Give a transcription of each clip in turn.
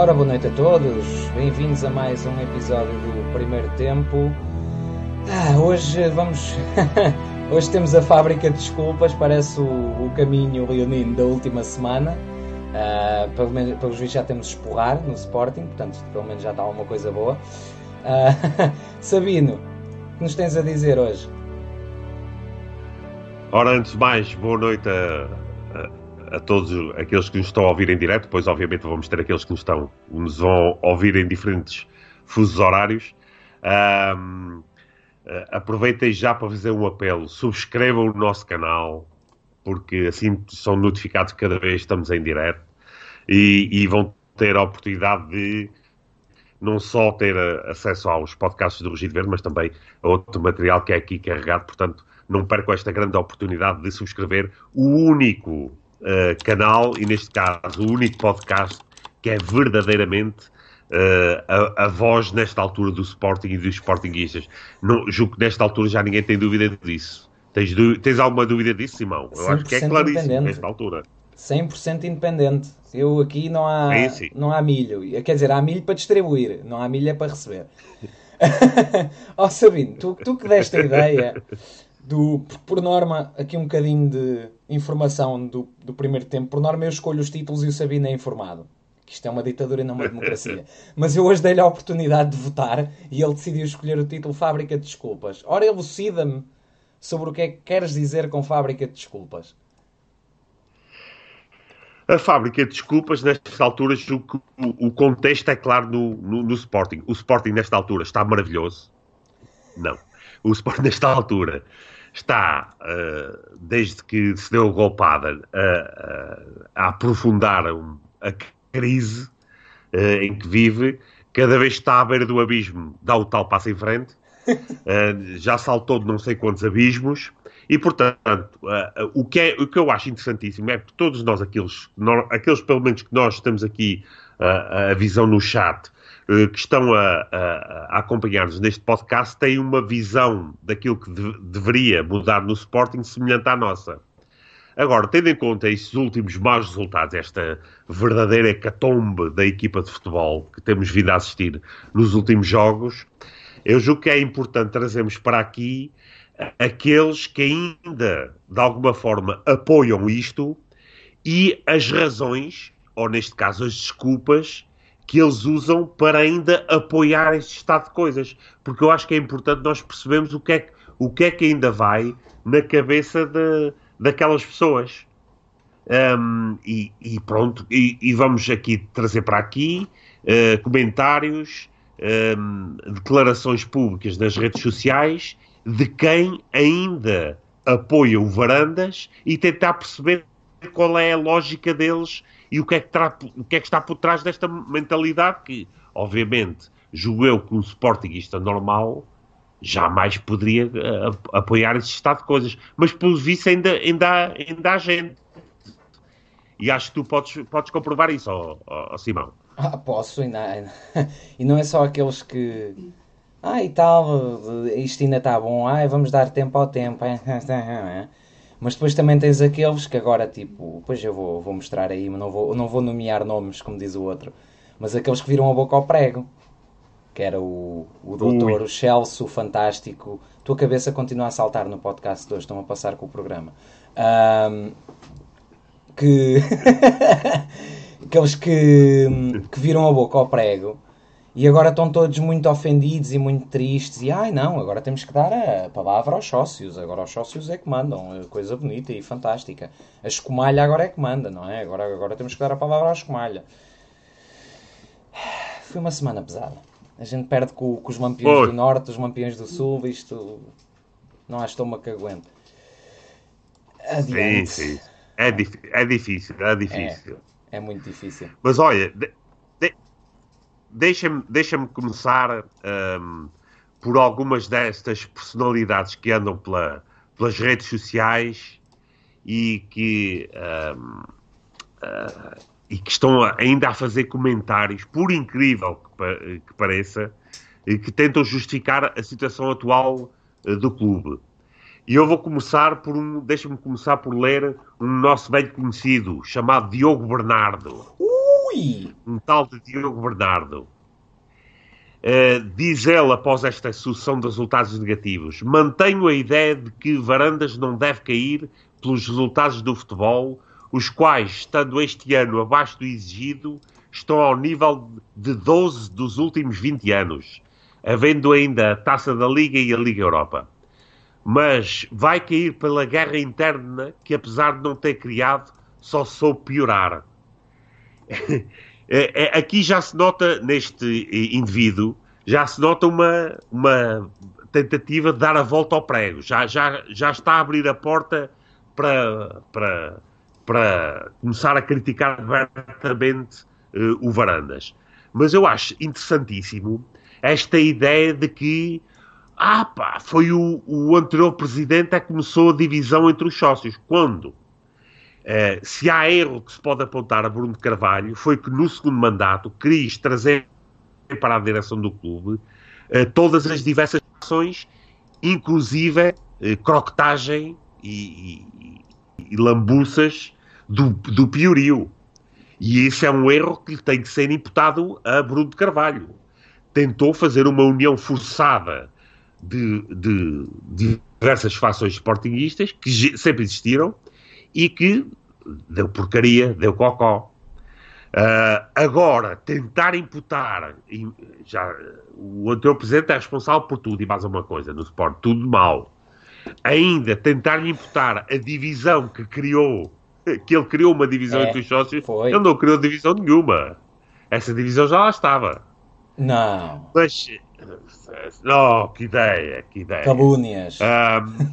Ora, boa noite a todos, bem-vindos a mais um episódio do Primeiro Tempo. Ah, hoje vamos. hoje temos a fábrica de desculpas, parece o, o caminho leonino da última semana. Uh, pelo menos, pelos vistos, já temos esporrar no Sporting, portanto, pelo menos já está alguma coisa boa. Uh, Sabino, o que nos tens a dizer hoje? Ora, antes de mais, boa noite a, a, todos aqueles que nos estão a ouvir em direto, depois obviamente vamos ter aqueles que nos, estão, nos vão ouvir em diferentes fusos horários. Um, aproveitem já para fazer um apelo, subscrevam o nosso canal, porque assim são notificados cada vez que estamos em direto e, e vão ter a oportunidade de não só ter acesso aos podcasts do Rugido Verde, mas também a outro material que é aqui carregado, portanto não percam esta grande oportunidade de subscrever o único uh, canal, e neste caso o único podcast, que é verdadeiramente uh, a, a, voz nesta altura do Sporting e dos Sportingistas. Não, julgo que nesta altura já ninguém tem dúvida disso. Tens, tens alguma dúvida disso, Simão? Eu acho que é claríssimo nesta altura. 100% independente. Eu aqui não há, não há milho. Quer dizer, há milho para distribuir, não há milho é para receber. Ó oh, Sabino, tu, tu que deste a ideia do, por norma, aqui um bocadinho de informação do, do primeiro tempo. Por norma, eu escolho os títulos e o Sabino é informado. Que isto é uma ditadura e não uma democracia. Mas eu hoje dei-lhe a oportunidade de votar e ele decidiu escolher o título Fábrica de Desculpas. Ora, elucida-me sobre o que é que queres dizer com Fábrica de Desculpas. A fábrica de desculpas, nestas alturas, o, o contexto é claro no, no, no Sporting. O Sporting, nesta altura, está maravilhoso. Não. O Sporting, nesta altura, está, uh, desde que se deu a golpada, a, a aprofundar a crise uh, em que vive, cada vez está à beira do abismo, dá o tal passo em frente, uh, já saltou de não sei quantos abismos, e portanto, o, que é, o que eu acho interessantíssimo é que todos nós, aqueles, nós, aqueles pelo menos que nós estamos aqui, a visão no chat, eh, que estão a, a, a acompanhar-nos neste podcast têm uma visão daquilo que de, deveria mudar no Sporting semelhante à nossa. Agora, tendo em conta estes últimos maus resultados, esta verdadeira hecatombe da equipa de futebol que temos vindo a assistir nos últimos jogos, eu julgo que é importante trazermos para aqui aqueles que ainda, de alguma forma, apoiam isto e as razões, ou neste caso as desculpas, que eles usam para ainda apoiar este estado de coisas. Porque eu acho que é importante nós percebermos o que é, o que, é que ainda vai na cabeça de, daquelas pessoas. Um, e, e, pronto, e, e, vamos aqui trazer para aqui uh, comentários, um, declarações públicas nas redes sociais de quem ainda apoia o Varandas e tentar perceber qual é a lógica deles e o que é que, o que, é que está por trás desta mentalidade que, obviamente, julgo que um Sportingista normal jamais poderia uh, apoiar esse estado de coisas. Mas, pelo visto, ainda, ainda, ainda há gente. E acho que tu podes, podes comprovar isso, oh, Simão. Ah, posso, ainda, ainda. E não é só aqueles que. Ah, e tal, isto ainda está bom. Ai, vamos dar tempo ao tempo. Mas depois também tens aqueles que agora, tipo, pois eu vou, vou mostrar aí, mas não vou, não vou nomear nomes, como diz o outro. Mas aqueles que viram a boca ao prego. Que era o, o doutor, Ui. o Chelsea, o fantástico. Tua cabeça continua a saltar no podcast de hoje, estão a passar com o programa. Um, que. aqueles que, que viram a boca ao prego e agora estão todos muito ofendidos e muito tristes. E ai não, agora temos que dar a palavra aos sócios. Agora os sócios é que mandam. É coisa bonita e fantástica. A escumalha agora é que manda, não é? Agora, agora temos que dar a palavra à escumalha. Foi uma semana pesada. A gente perde com, com os lampiões Oi. do Norte, os lampiões do Sul. Isto não há estômago que aguente. Adiante. Sim, sim. É, é difícil, é difícil. É, é muito difícil. Mas olha, deixa-me deixa começar um, por algumas destas personalidades que andam pela, pelas redes sociais e que, um, uh, e que estão ainda a fazer comentários, por incrível que, que pareça, que tentam justificar a situação atual uh, do clube. E eu vou começar por um, deixa-me começar por ler um nosso bem conhecido chamado Diogo Bernardo. Uh! Ui! Um tal de Diogo Bernardo. Uh, diz ele, após esta sucessão de resultados negativos, mantenho a ideia de que Varandas não deve cair pelos resultados do futebol, os quais, estando este ano abaixo do exigido, estão ao nível de 12 dos últimos 20 anos, havendo ainda a Taça da Liga e a Liga Europa. Mas vai cair pela guerra interna que, apesar de não ter criado, só soube piorar. É, é, aqui já se nota, neste indivíduo, já se nota uma, uma tentativa de dar a volta ao prego. Já, já, já está a abrir a porta para, para, para começar a criticar abertamente uh, o Varandas. Mas eu acho interessantíssimo esta ideia de que ah pá, foi o, o anterior presidente que começou a divisão entre os sócios. Quando? Uh, se há erro que se pode apontar a Bruno Carvalho, foi que no segundo mandato quis trazer para a direção do clube uh, todas as diversas ações, inclusive uh, croquetagem e, e, e lambuças do, do piorio. E isso é um erro que tem que ser imputado a Bruno Carvalho. Tentou fazer uma união forçada de, de, de diversas fações sportinguistas que sempre existiram e que deu porcaria, deu cocó. Uh, agora, tentar imputar, já, o anterior presidente é responsável por tudo e mais uma coisa no Sport, tudo mal. Ainda tentar imputar a divisão que criou, que ele criou uma divisão é, entre os sócios, foi. ele não criou divisão nenhuma. Essa divisão já lá estava. Não. Mas, não, que ideia, que ideia. Calúnias. Uh,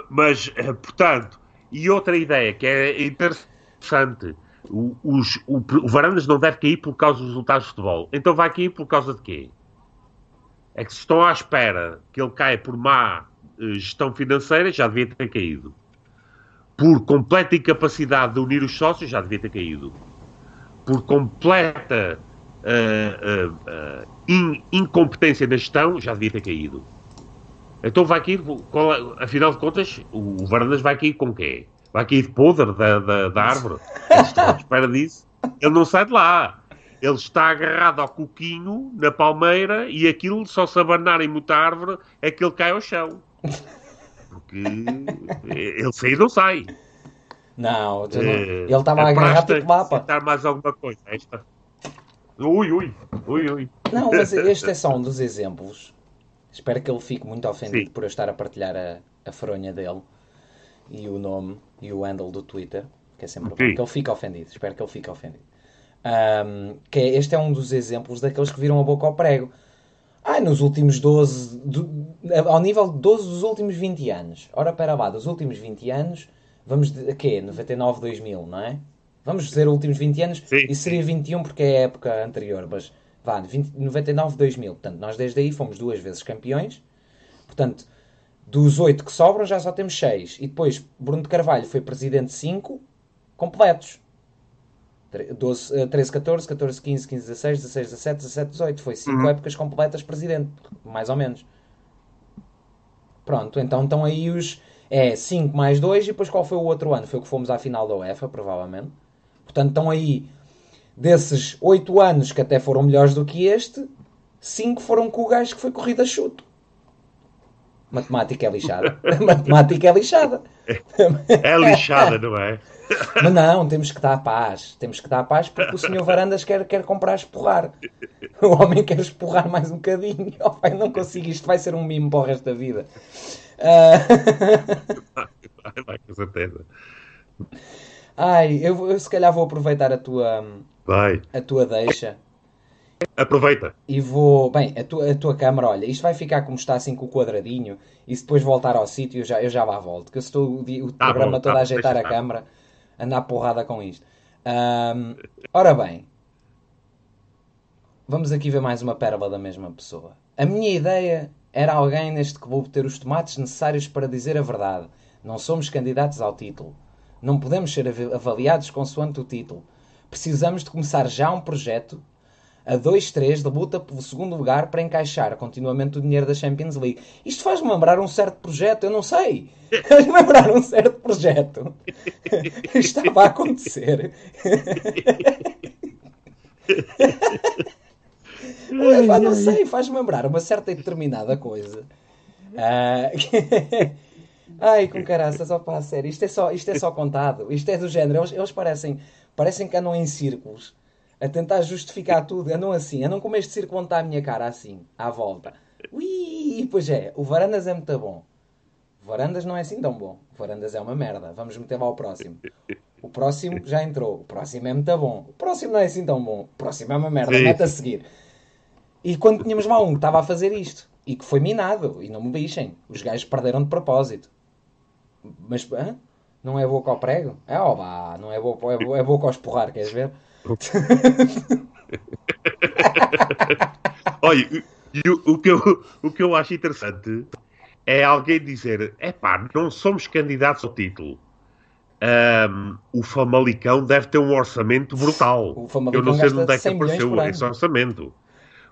mas, portanto, e outra ideia que é interessante: o, os, o, o Varandas não deve cair por causa dos resultados de futebol. Então vai cair por causa de quê? É que se estão à espera que ele caia por má uh, gestão financeira, já devia ter caído. Por completa incapacidade de unir os sócios, já devia ter caído. Por completa uh, uh, in, incompetência na gestão, já devia ter caído. Então vai cair, é, afinal de contas, o Varandas vai cair com quê? Vai cair de podre da, da, da árvore? Estou à espera disso. Ele não sai de lá. Ele está agarrado ao coquinho na palmeira e aquilo, só se abanarem muita árvore, é que ele cai ao chão. Porque ele sair não sai. Não, não. Eh, ele estava agarrado tipo mapa. Tentar mais alguma coisa. Esta. Ui, ui, ui, ui. Não, mas este é só um dos exemplos Espero que ele fique muito ofendido Sim. por eu estar a partilhar a, a fronha dele e o nome e o handle do Twitter, que é sempre bom. Que ele fique ofendido. Espero que ele fique ofendido. Um, que é, este é um dos exemplos daqueles que viram a boca ao prego. Ai, nos últimos 12, do, ao nível de 12 dos últimos 20 anos. Ora, para lá, dos últimos 20 anos, vamos de quê? 99, 2000, não é? Vamos dizer os últimos 20 anos. Sim. Isso seria 21 porque é a época anterior, mas vá, 20, 99, 2000. Portanto, nós desde aí fomos duas vezes campeões. Portanto, dos oito que sobram já só temos seis. E depois Bruno de Carvalho foi presidente 5 completos. 12, 13, 14, 14, 15, 15, 16, 16, 17, 17, 18. Foi 5 uhum. épocas completas presidente, mais ou menos. Pronto, então estão aí os. É 5 mais 2 e depois qual foi o outro ano? Foi o que fomos à final da UEFA, provavelmente. Portanto, estão aí desses oito anos que até foram melhores do que este, cinco foram com o gajo que foi corrida a chuto. Matemática é lixada. Matemática é lixada. É lixada, não é? Mas não, temos que dar paz. Temos que dar paz porque o senhor Varandas quer, quer comprar esporrar. O homem quer esporrar mais um bocadinho. Oh, pai, não consigo, isto vai ser um mimo para o resto da vida. Uh... Vai, vai, com certeza. Ai, eu, eu se calhar vou aproveitar a tua, Vai. A tua deixa. Aproveita. E vou. Bem, a tua, a tua câmara, olha, isto vai ficar como está assim com o quadradinho e se depois voltar ao sítio eu já, eu já lá volto. Que eu estou o, o tá programa bom, todo tá, a ajeitar a câmara, andar porrada com isto. Um, ora bem, vamos aqui ver mais uma pérola da mesma pessoa. A minha ideia era alguém neste clube ter os tomates necessários para dizer a verdade. Não somos candidatos ao título. Não podemos ser avaliados consoante o título precisamos de começar já um projeto a 2-3 de luta pelo segundo lugar para encaixar continuamente o dinheiro da Champions League. Isto faz-me lembrar um certo projeto, eu não sei. Faz-me lembrar um certo projeto. Estava a acontecer. Não sei, faz-me lembrar uma certa e determinada coisa. Ah, Ai, com caraças, opa, a sério, isto é, só, isto é só contado. Isto é do género, eles, eles parecem, parecem que andam em círculos a tentar justificar tudo. Andam assim, andam como este círculo onde está a minha cara, assim, à volta. Ui, pois é, o Varandas é muito bom. O Varandas não é assim tão bom. O Varandas é uma merda. Vamos meter lá o próximo. O próximo já entrou. O próximo é muito bom. O próximo não é assim tão bom. O próximo é uma merda. Sim. Mete a seguir. E quando tínhamos lá um que estava a fazer isto e que foi minado, e não me bichem, os gajos perderam de propósito. Mas hã? Não é boca ao prego? É, ó, vá, não é boca, é, é boca ao esporrar, queres ver? Olha, o, o que eu, o que eu acho interessante é alguém dizer: epá, não somos candidatos ao título. Ahm, o Famalicão deve ter um orçamento brutal. O Famalicão eu não sei de onde é que 100 milhões apareceu esse orçamento.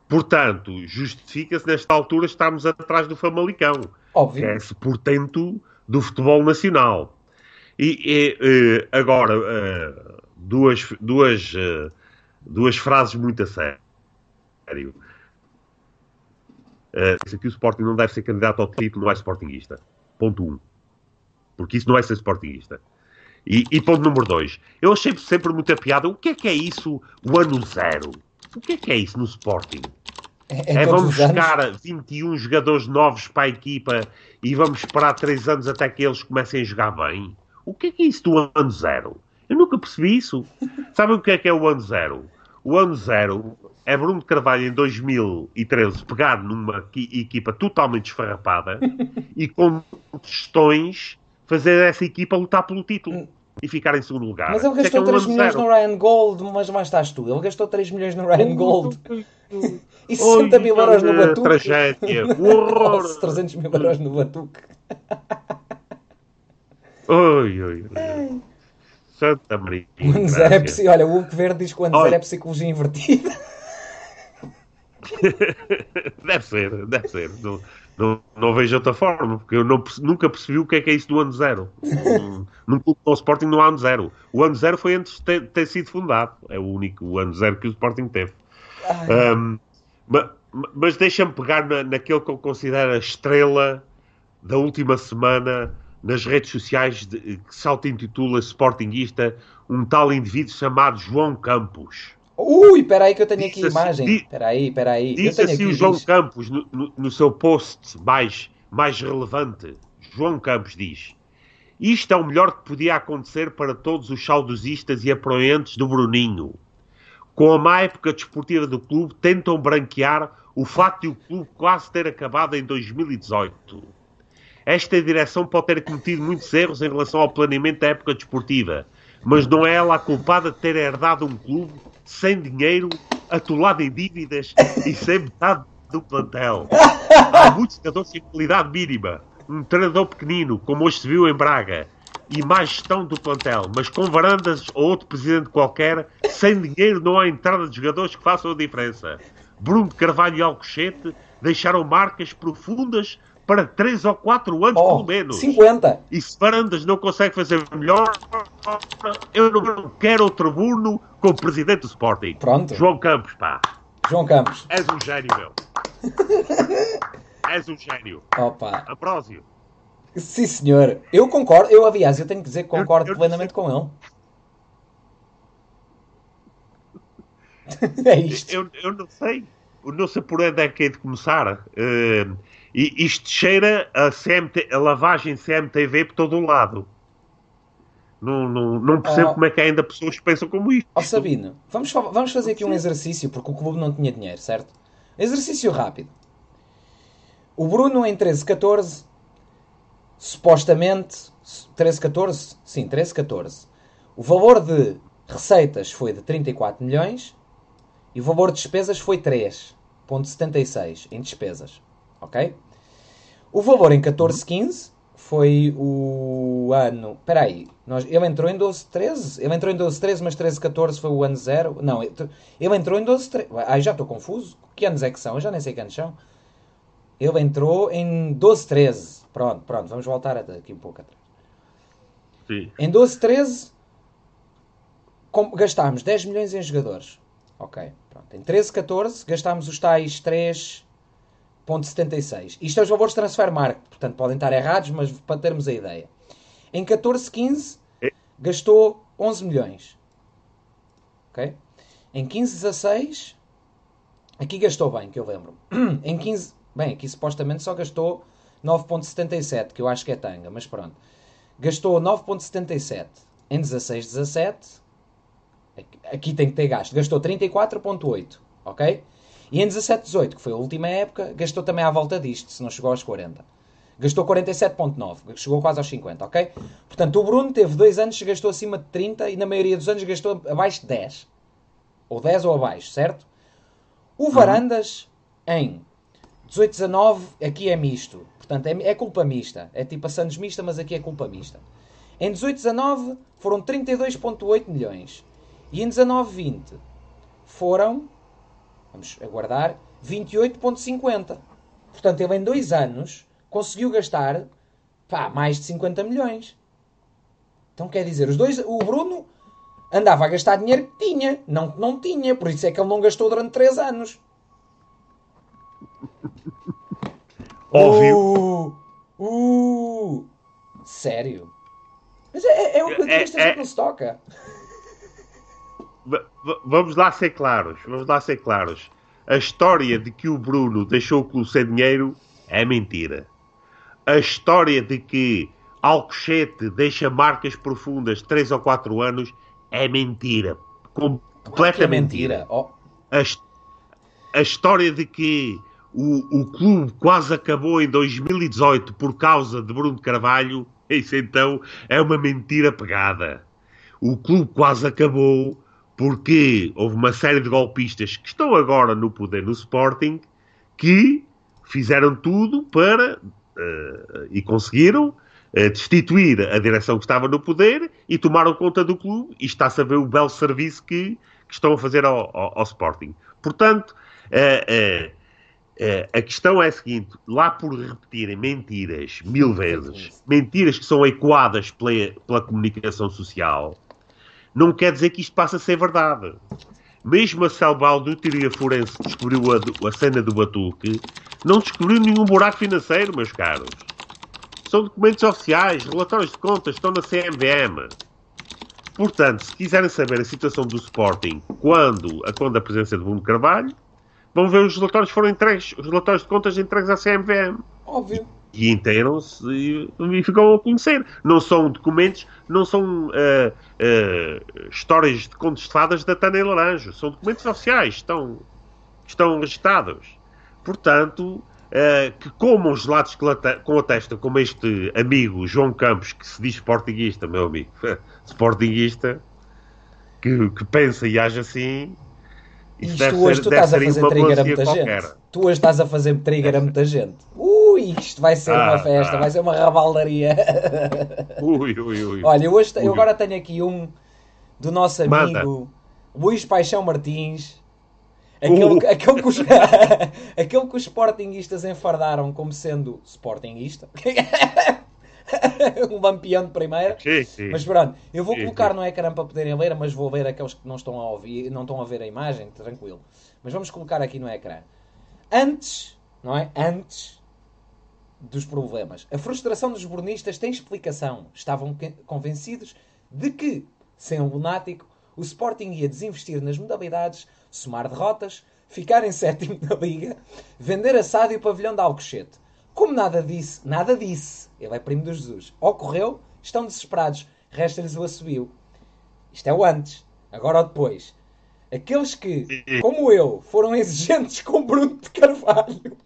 Portanto, justifica-se nesta altura estarmos atrás do Famalicão, que Óbvio. é esse portento do futebol nacional. E, e, agora, eh, duas, duas, eh, duas frases muito a sério. Uh, aqui o Sporting não deve ser candidato ao título, não é Sportingista. Ponto 1. Um. Porque isso não é ser Sportingista. E, e ponto número 2. Eu achei sempre muita piada. O que é que é isso, o ano zero? O que é que é isso no Sporting? É, É, é vamos buscar 21 jogadores novos para a equipa e vamos esperar 3 anos até que eles comecem a jogar bem? O que é que é isso do ano zero? Eu nunca percebi isso. Sabem o que é que é o ano zero? O ano zero é Bruno de Carvalho em 2013 pegar numa qui- equipa totalmente esfarrapada e com questões fazer essa equipa lutar pelo título e ficar em segundo lugar. Mas ele é é gastou um 3 ano milhões zero. no Ryan Gold, mas mais estás tu. Ele gastou 3 milhões no Ryan Gold e 60 Oi, mil euros no que Batuque. Tragédia. Horror. Nossa, 300 mil euros no Batuque. Oi, oi, oi. Santa Maria. O ano zero é psi... Olha, o Hugo Verde diz que o ano Olha. zero é psicologia invertida. Deve ser, deve ser. Não, não, não vejo outra forma, porque eu não nunca percebi o que é que é isso do ano zero. Num- Num clube o Sporting não há ano zero. O ano zero foi antes de ter, ter sido fundado. É o único ano zero que o Sporting teve. Um, ma- ma- mas deixa-me pegar na, naquele que eu considero a estrela da última semana nas redes sociais de- que se auto-intitula Sportingista, um tal indivíduo chamado João Campos. Ui, espera aí que eu tenho aqui a assim- imagem. di- aí, espera aí. Eu Diz assim o João diz. Campos no, no- no seu post mais, mais relevante. João Campos diz: Isto é o melhor que podia acontecer para todos os saudosistas e apoiantes do Bruninho. Com a má época desportiva do clube, tentam branquear o facto de o clube quase ter acabado em 2018. Esta direção pode ter cometido muitos erros em relação ao planeamento da época desportiva, mas não é ela a culpada de ter herdado um clube sem dinheiro, atolado em dívidas e sem metade do plantel. Há muitos jogadores sem qualidade mínima, um treinador pequenino, como hoje se viu em Braga, e mais gestão do plantel, mas com varandas ou outro presidente qualquer, sem dinheiro não há entrada de jogadores que façam a diferença. Bruno Carvalho e Alcochete deixaram marcas profundas para 3 ou 4 anos, Oh, pelo menos. 50. E se Varandas não consegue fazer melhor, eu não quero outro Bruno como presidente do Sporting. Pronto. João Campos, pá. João Campos. És um gênio, meu. És um gênio. Opa. Aprósio. Sim, senhor. Eu concordo. Eu, aliás, eu tenho que dizer que concordo Eu- eu- plenamente com ele. é isto. Eu, eu não sei. Eu não sei por onde é que é de começar. Eh, e isto cheira a, CMT, a lavagem CMTV por todo o lado. Não, não, não percebo Oh. como é que ainda pessoas pensam como isto. Ó Sabino, vamos, vamos fazer aqui um exercício, porque o clube não tinha dinheiro, certo? Exercício rápido. O Bruno em 13-14, supostamente, 13-14, sim, 13-14, o valor de receitas foi de 34 milhões e o valor de despesas foi 3,76 em despesas, ok? O valor em 14-15 foi o ano. Espera aí, nós, ele entrou em 12-13. Ele entrou em 12-13, mas 13-14 foi o ano zero. Não, ele entrou em 12-13. Ai, já estou confuso. Que anos é que são? Eu já nem sei que anos são. Ele entrou em 12-13. Pronto, pronto, vamos voltar até aqui um pouco atrás. Sim. Em 12-13 com- gastámos 10 milhões em jogadores. Ok, pronto. Em 13, 14 gastámos os tais 3.76. Isto é os valores de transfer market, portanto podem estar errados, mas para termos a ideia. Em 14, 15 gastou 11 milhões. Ok? Em 15, 16 aqui gastou bem, que eu lembro. Em 15, bem, aqui supostamente só gastou 9.77, que eu acho que é tanga, mas pronto. Gastou 9.77 em 16, 17 aqui tem que ter gasto. Gastou 34,8, ok? E em 17, 18, que foi a última época, gastou também à volta disto, se não chegou aos 40. Gastou 47,9, chegou quase aos 50, ok? Portanto, o Bruno teve dois anos que gastou acima de 30 e na maioria dos anos gastou abaixo de 10. Ou 10 ou abaixo, certo? O uhum. Varandas, em 18, 19, aqui é misto. Portanto, é, é culpa mista. É tipo a Santos mista, mas aqui é culpa mista. Em 18, 19, foram 32,8 milhões. E em 19-20 foram, vamos aguardar, 28,50. Portanto, ele em dois anos conseguiu gastar pá, mais de 50 milhões. Então quer dizer, os dois, o Bruno andava a gastar dinheiro que tinha, não que não tinha, por isso é que ele não gastou durante 3 anos. Óbvio. Uh, uh, sério. Mas é, é, o que é, é, é, não se toca vamos lá ser claros, vamos lá ser claros. A história de que o Bruno deixou o clube sem dinheiro é mentira. A história de que Alcochete deixa marcas profundas 3 ou 4 anos é mentira. É mentira. mentira. Oh. A, a, história de que o, o clube quase acabou em 2018 por causa de Bruno Carvalho, isso então é uma mentira pegada. O clube quase acabou porque houve uma série de golpistas que estão agora no poder no Sporting que fizeram tudo para uh, e conseguiram uh, destituir a direção que estava no poder e tomaram conta do clube e está-se a ver o belo serviço que, que estão a fazer ao, ao, ao Sporting. Portanto, uh, a questão é a seguinte: lá por repetirem mentiras mil vezes, mentiras que são ecoadas pela, pela comunicação social, não quer dizer que isto passe a ser verdade. Mesmo a Salval do Teoria Forense que descobriu a, a cena do Batuque, não descobriu nenhum buraco financeiro, meus caros. São documentos oficiais, relatórios de contas, estão na CMVM. Portanto, se quiserem saber a situação do Sporting quando, a quando a presença de Bruno Carvalho, vão ver os relatórios foram entregues, os relatórios de contas entregues à CMVM. Óbvio e inteiram-se e, e, ficam a conhecer. Não são documentos, não são uh, uh, histórias de contos de fadas da Tânia Laranjo, são documentos oficiais, estão, estão registados. Portanto, uh, que comam gelados com a testa, como este amigo João Campos, que se diz sportinguista, meu amigo, sportinguista, que, que pensa e age assim, isso Isto hoje ser, tu estás a fazer trigger a muita qualquer. gente. Tu hoje estás a fazer trigger a muita gente. Ui, isto vai ser ah, uma festa, ah. vai ser uma rabaldaria. Ui, ui, ui. Olha, eu, hoje, eu agora tenho aqui um do nosso amigo Manda. Luís Paixão Martins. Aquele, uh. aquele, que os, aquele que os Sportingistas enfardaram como sendo Sportingista. um lampião de primeira. Sim, sim. Mas pronto, eu vou sim, colocar no ecrã para poderem ler, mas vou ler aqueles que não estão a ouvir, não estão a ver a imagem, tranquilo. Mas vamos colocar aqui no ecrã. Antes, não é? Antes dos problemas. A frustração dos burnistas tem explicação. Estavam convencidos de que, sem um lunático, o Sporting ia desinvestir nas modalidades, somar derrotas, ficar em sétimo na Liga, vender assado e o pavilhão de Alcochete. Como nada disse, nada disse, ele é primo de Jesus, ocorreu, estão desesperados, resta-lhes o assobio. Isto é o antes. Agora ou depois. Aqueles que, como eu, foram exigentes com Bruno de Carvalho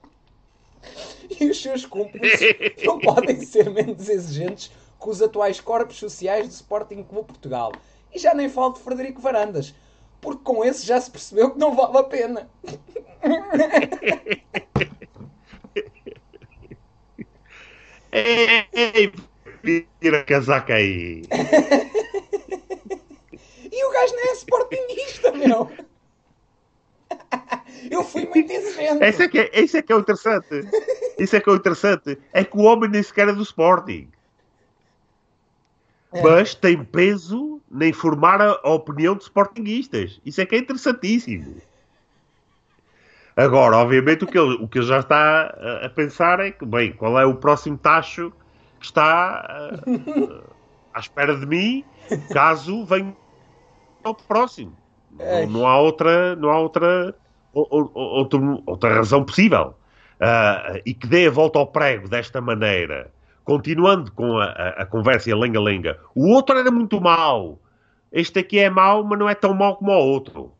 e os seus cúmplices não podem ser menos exigentes que os atuais corpos sociais do Sporting Clube Portugal. E já nem falo de Frederico Varandas, porque com esse já se percebeu que não vale a pena. Ei, ei, tira a casaca aí. e o gajo não é sportingista, meu. Eu fui muito exigente. Esse é que é, é, que é o interessante. Isso é que é o interessante. É que o homem nem sequer é do Sporting. mas tem peso nem formar a, a opinião de sportinguistas. Isso é que é interessantíssimo. Agora, obviamente, o que ele, o que ele já está a, a pensar é que, bem, qual é o próximo tacho que está uh, à espera de mim, caso venha ao próximo. Não, não, há outra, não há outra, outra, outra razão possível. Uh, e que dê a volta ao prego desta maneira, continuando com a, a, a conversa e a lenga-lenga. O outro era muito mau. Este aqui é mau, mas não é tão mau como o outro.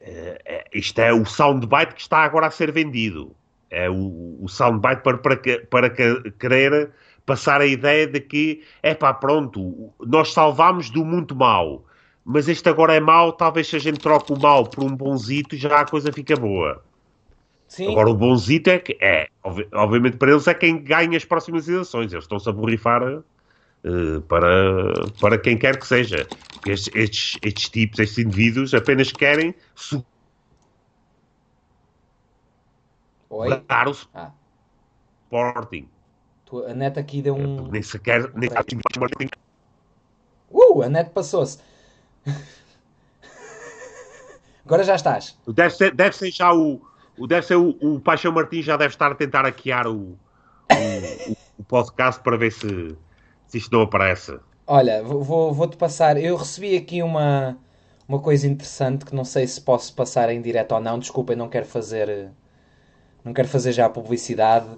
Uh, isto é o soundbite que está agora a ser vendido. É o, o soundbite para, para, para querer passar a ideia de que, é pá, pronto, nós salvámos do muito mau, mas este agora é mau, talvez se a gente troque o mau por um bonzito, já a coisa fica boa. Sim. Agora, o bonzito é que é, obviamente para eles é quem ganha as próximas eleições, eles estão-se a borrifar uh, para, para quem quer que seja, porque estes, estes, estes tipos, estes indivíduos apenas querem Oi? dar o ah. Sporting. A net aqui deu um. Nem sequer. Nem... Uh, a net passou-se. Agora já estás. Deve ser, deve ser já o. Deve ser o, o Paixão Martins já deve estar a tentar hackear o, o, o podcast para ver se, se isto não aparece. Olha, vou, vou-te passar. Eu recebi aqui uma, uma coisa interessante que não sei se posso passar em direto ou não. Desculpem, não quero fazer. Não quero fazer já a publicidade.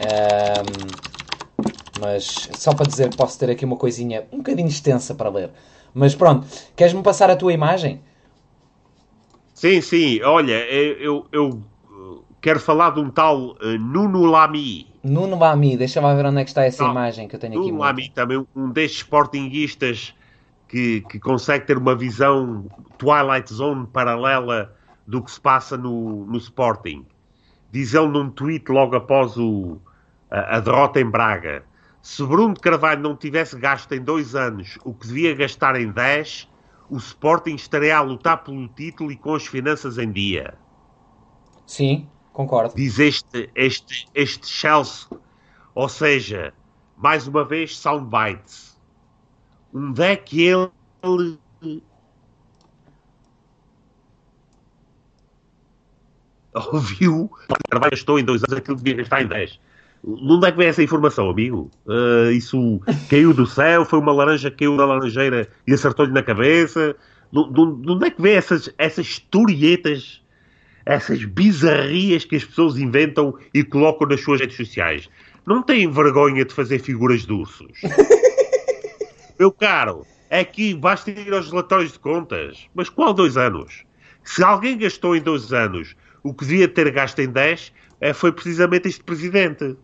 Um, mas só para dizer que posso ter aqui uma coisinha um bocadinho extensa para ler. Mas pronto, queres-me passar a tua imagem? Sim, sim. Olha, eu, eu quero falar de um tal uh, Nuno Lamy. Nuno Lamy, deixa-me ver onde é que está essa Não, imagem que eu tenho aqui. Nuno Lamy, também um destes sportinguistas que, que consegue ter uma visão Twilight Zone paralela do que se passa no, no Sporting diz ele num tweet logo após o, a, a, derrota em Braga: se Bruno de Carvalho não tivesse gasto em dois anos o que devia gastar em dez, o Sporting estaria a lutar pelo título e com as finanças em dia. Sim, concordo. Diz este, este, este Chelsea, ou seja, mais uma vez, soundbites. Onde é que ele ouviu, Carvalho gastou em dois anos aquilo que devia gastar em dez. Onde é que vem essa informação, amigo? Uh, isso caiu do céu, foi uma laranja que caiu da laranjeira e acertou-lhe na cabeça. De onde é que vem essas, essas historietas, essas bizarrias que as pessoas inventam e colocam nas suas redes sociais? Não têm vergonha de fazer figuras de ursos? Meu caro, é que basta ir aos relatórios de contas. Mas qual dois anos? Se alguém gastou em dois anos o que devia ter gasto em 10 é, foi precisamente este presidente.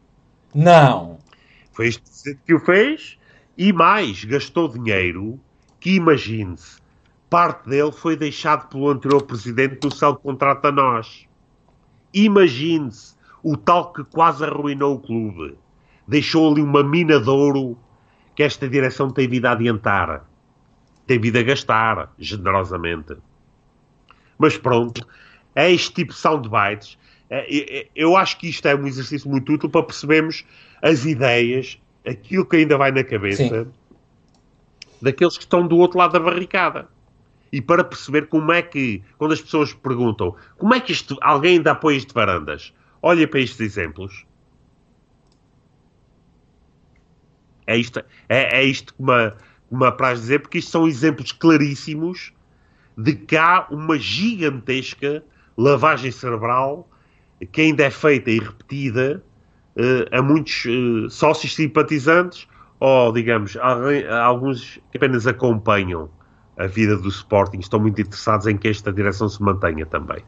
Não. Foi este que o fez e mais, gastou dinheiro que, imagine-se, parte dele foi deixado pelo anterior presidente no céu contrato a nós. Imagine-se o tal que quase arruinou o clube. Deixou ali uma mina de ouro que esta direção tem vindo a adiantar. Tem vindo a gastar, generosamente. Mas pronto, é este tipo de soundbites. É, eu acho que isto é um exercício muito útil para percebermos as ideias, aquilo que ainda vai na cabeça Sim. daqueles que estão do outro lado da barricada. E para perceber como é que, quando as pessoas perguntam como é que isto, alguém ainda apoia isto de varandas, olha para estes exemplos. É isto, é, é isto que me, me apraz dizer, porque isto são exemplos claríssimos de que há uma gigantesca lavagem cerebral que ainda é feita e repetida uh, a muitos uh, sócios simpatizantes ou, digamos, a, a alguns que apenas acompanham a vida do Sporting, estão muito interessados em que esta direção se mantenha também.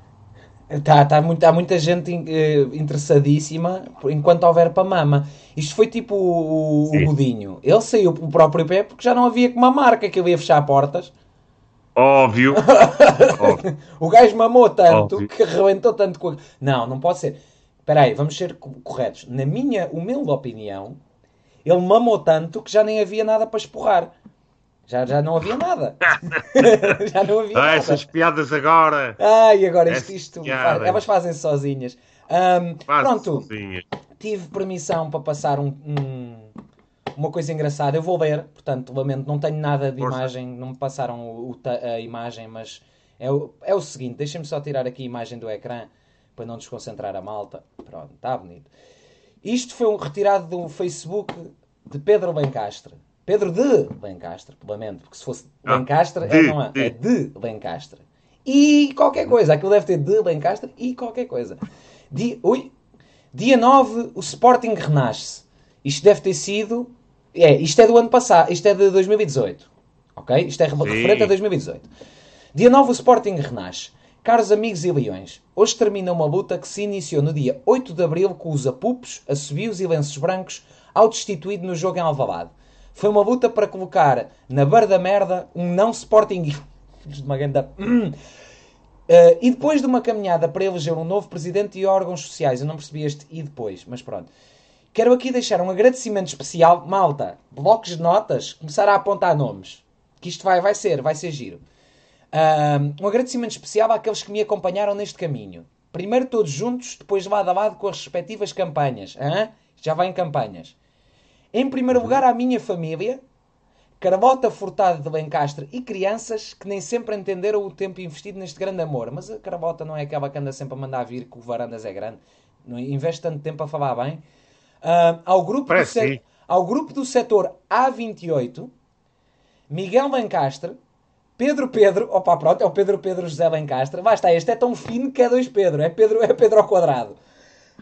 Tá, tá muito, há muita gente uh, interessadíssima enquanto houver para mama. Isto foi tipo o, o Godinho. Ele saiu o próprio pé porque já não havia como uma marca que ele ia fechar portas. Óbvio. Óbvio. o gajo mamou tanto Óbvio. que arrebentou tanto com. Não, não pode ser. Espera aí, vamos ser corretos. Na minha humilde opinião, ele mamou tanto que já nem havia nada para esporrar. Já, já não havia nada. já não havia ah, nada. Essas piadas agora. Ai, agora isto, isto elas fazem sozinhas. Um, pronto, sozinhas. tive permissão para passar um, um, uma coisa engraçada. Eu vou ler, portanto, lamento, não tenho nada de Força. imagem, não me passaram o- o a imagem, mas é o, é o seguinte: deixem-me só tirar aqui a imagem do ecrã para não desconcentrar a malta. Pronto, está bonito. Isto foi um retirado do Facebook de Pedro Lencastre. Pedro de Lencastre, lamento, porque se fosse Ah, Lencastre, de, é, não é, de. é de Lencastre. E qualquer coisa, aquilo deve ter de Lencastre e qualquer coisa. Dia, ui, dia 9, o Sporting renasce. Isto deve ter sido. É, isto é do ano passado, isto é de 2018. Ok? Isto é referente a 2018. Dia 9, o Sporting renasce. Caros amigos e leões, hoje termina uma luta que se iniciou no dia 8 de abril com os apupos, assobios e lenços brancos ao destituído no jogo em Alvalade. Foi uma luta para colocar na barra da merda um não Sporting. De uma ganda. Uh, e depois de uma caminhada para eleger um novo presidente e órgãos sociais, eu não percebi este e depois, mas pronto. Quero aqui deixar um agradecimento especial, malta, blocos de notas, começar a apontar nomes, que isto vai, vai ser, vai ser giro. Um, um agradecimento especial àqueles que me acompanharam neste caminho. Primeiro todos juntos, depois lado a lado com as respectivas campanhas. Hã? Já vai em campanhas. Em primeiro lugar, à minha família, Carlota Furtado de Lencastre e crianças que nem sempre entenderam o tempo investido neste grande amor. Mas a Carlota não é aquela que anda sempre a mandar vir que o Varandas é grande. Não investe tanto tempo a falar bem. Ao, grupo do Parece se- sim. ao grupo do setor A28, Miguel Lencastre, Pedro Pedro, opa pronto, é o Pedro Pedro José Lencastre. Vai estar, este é tão fino que é dois Pedro, é Pedro, é Pedro ao quadrado.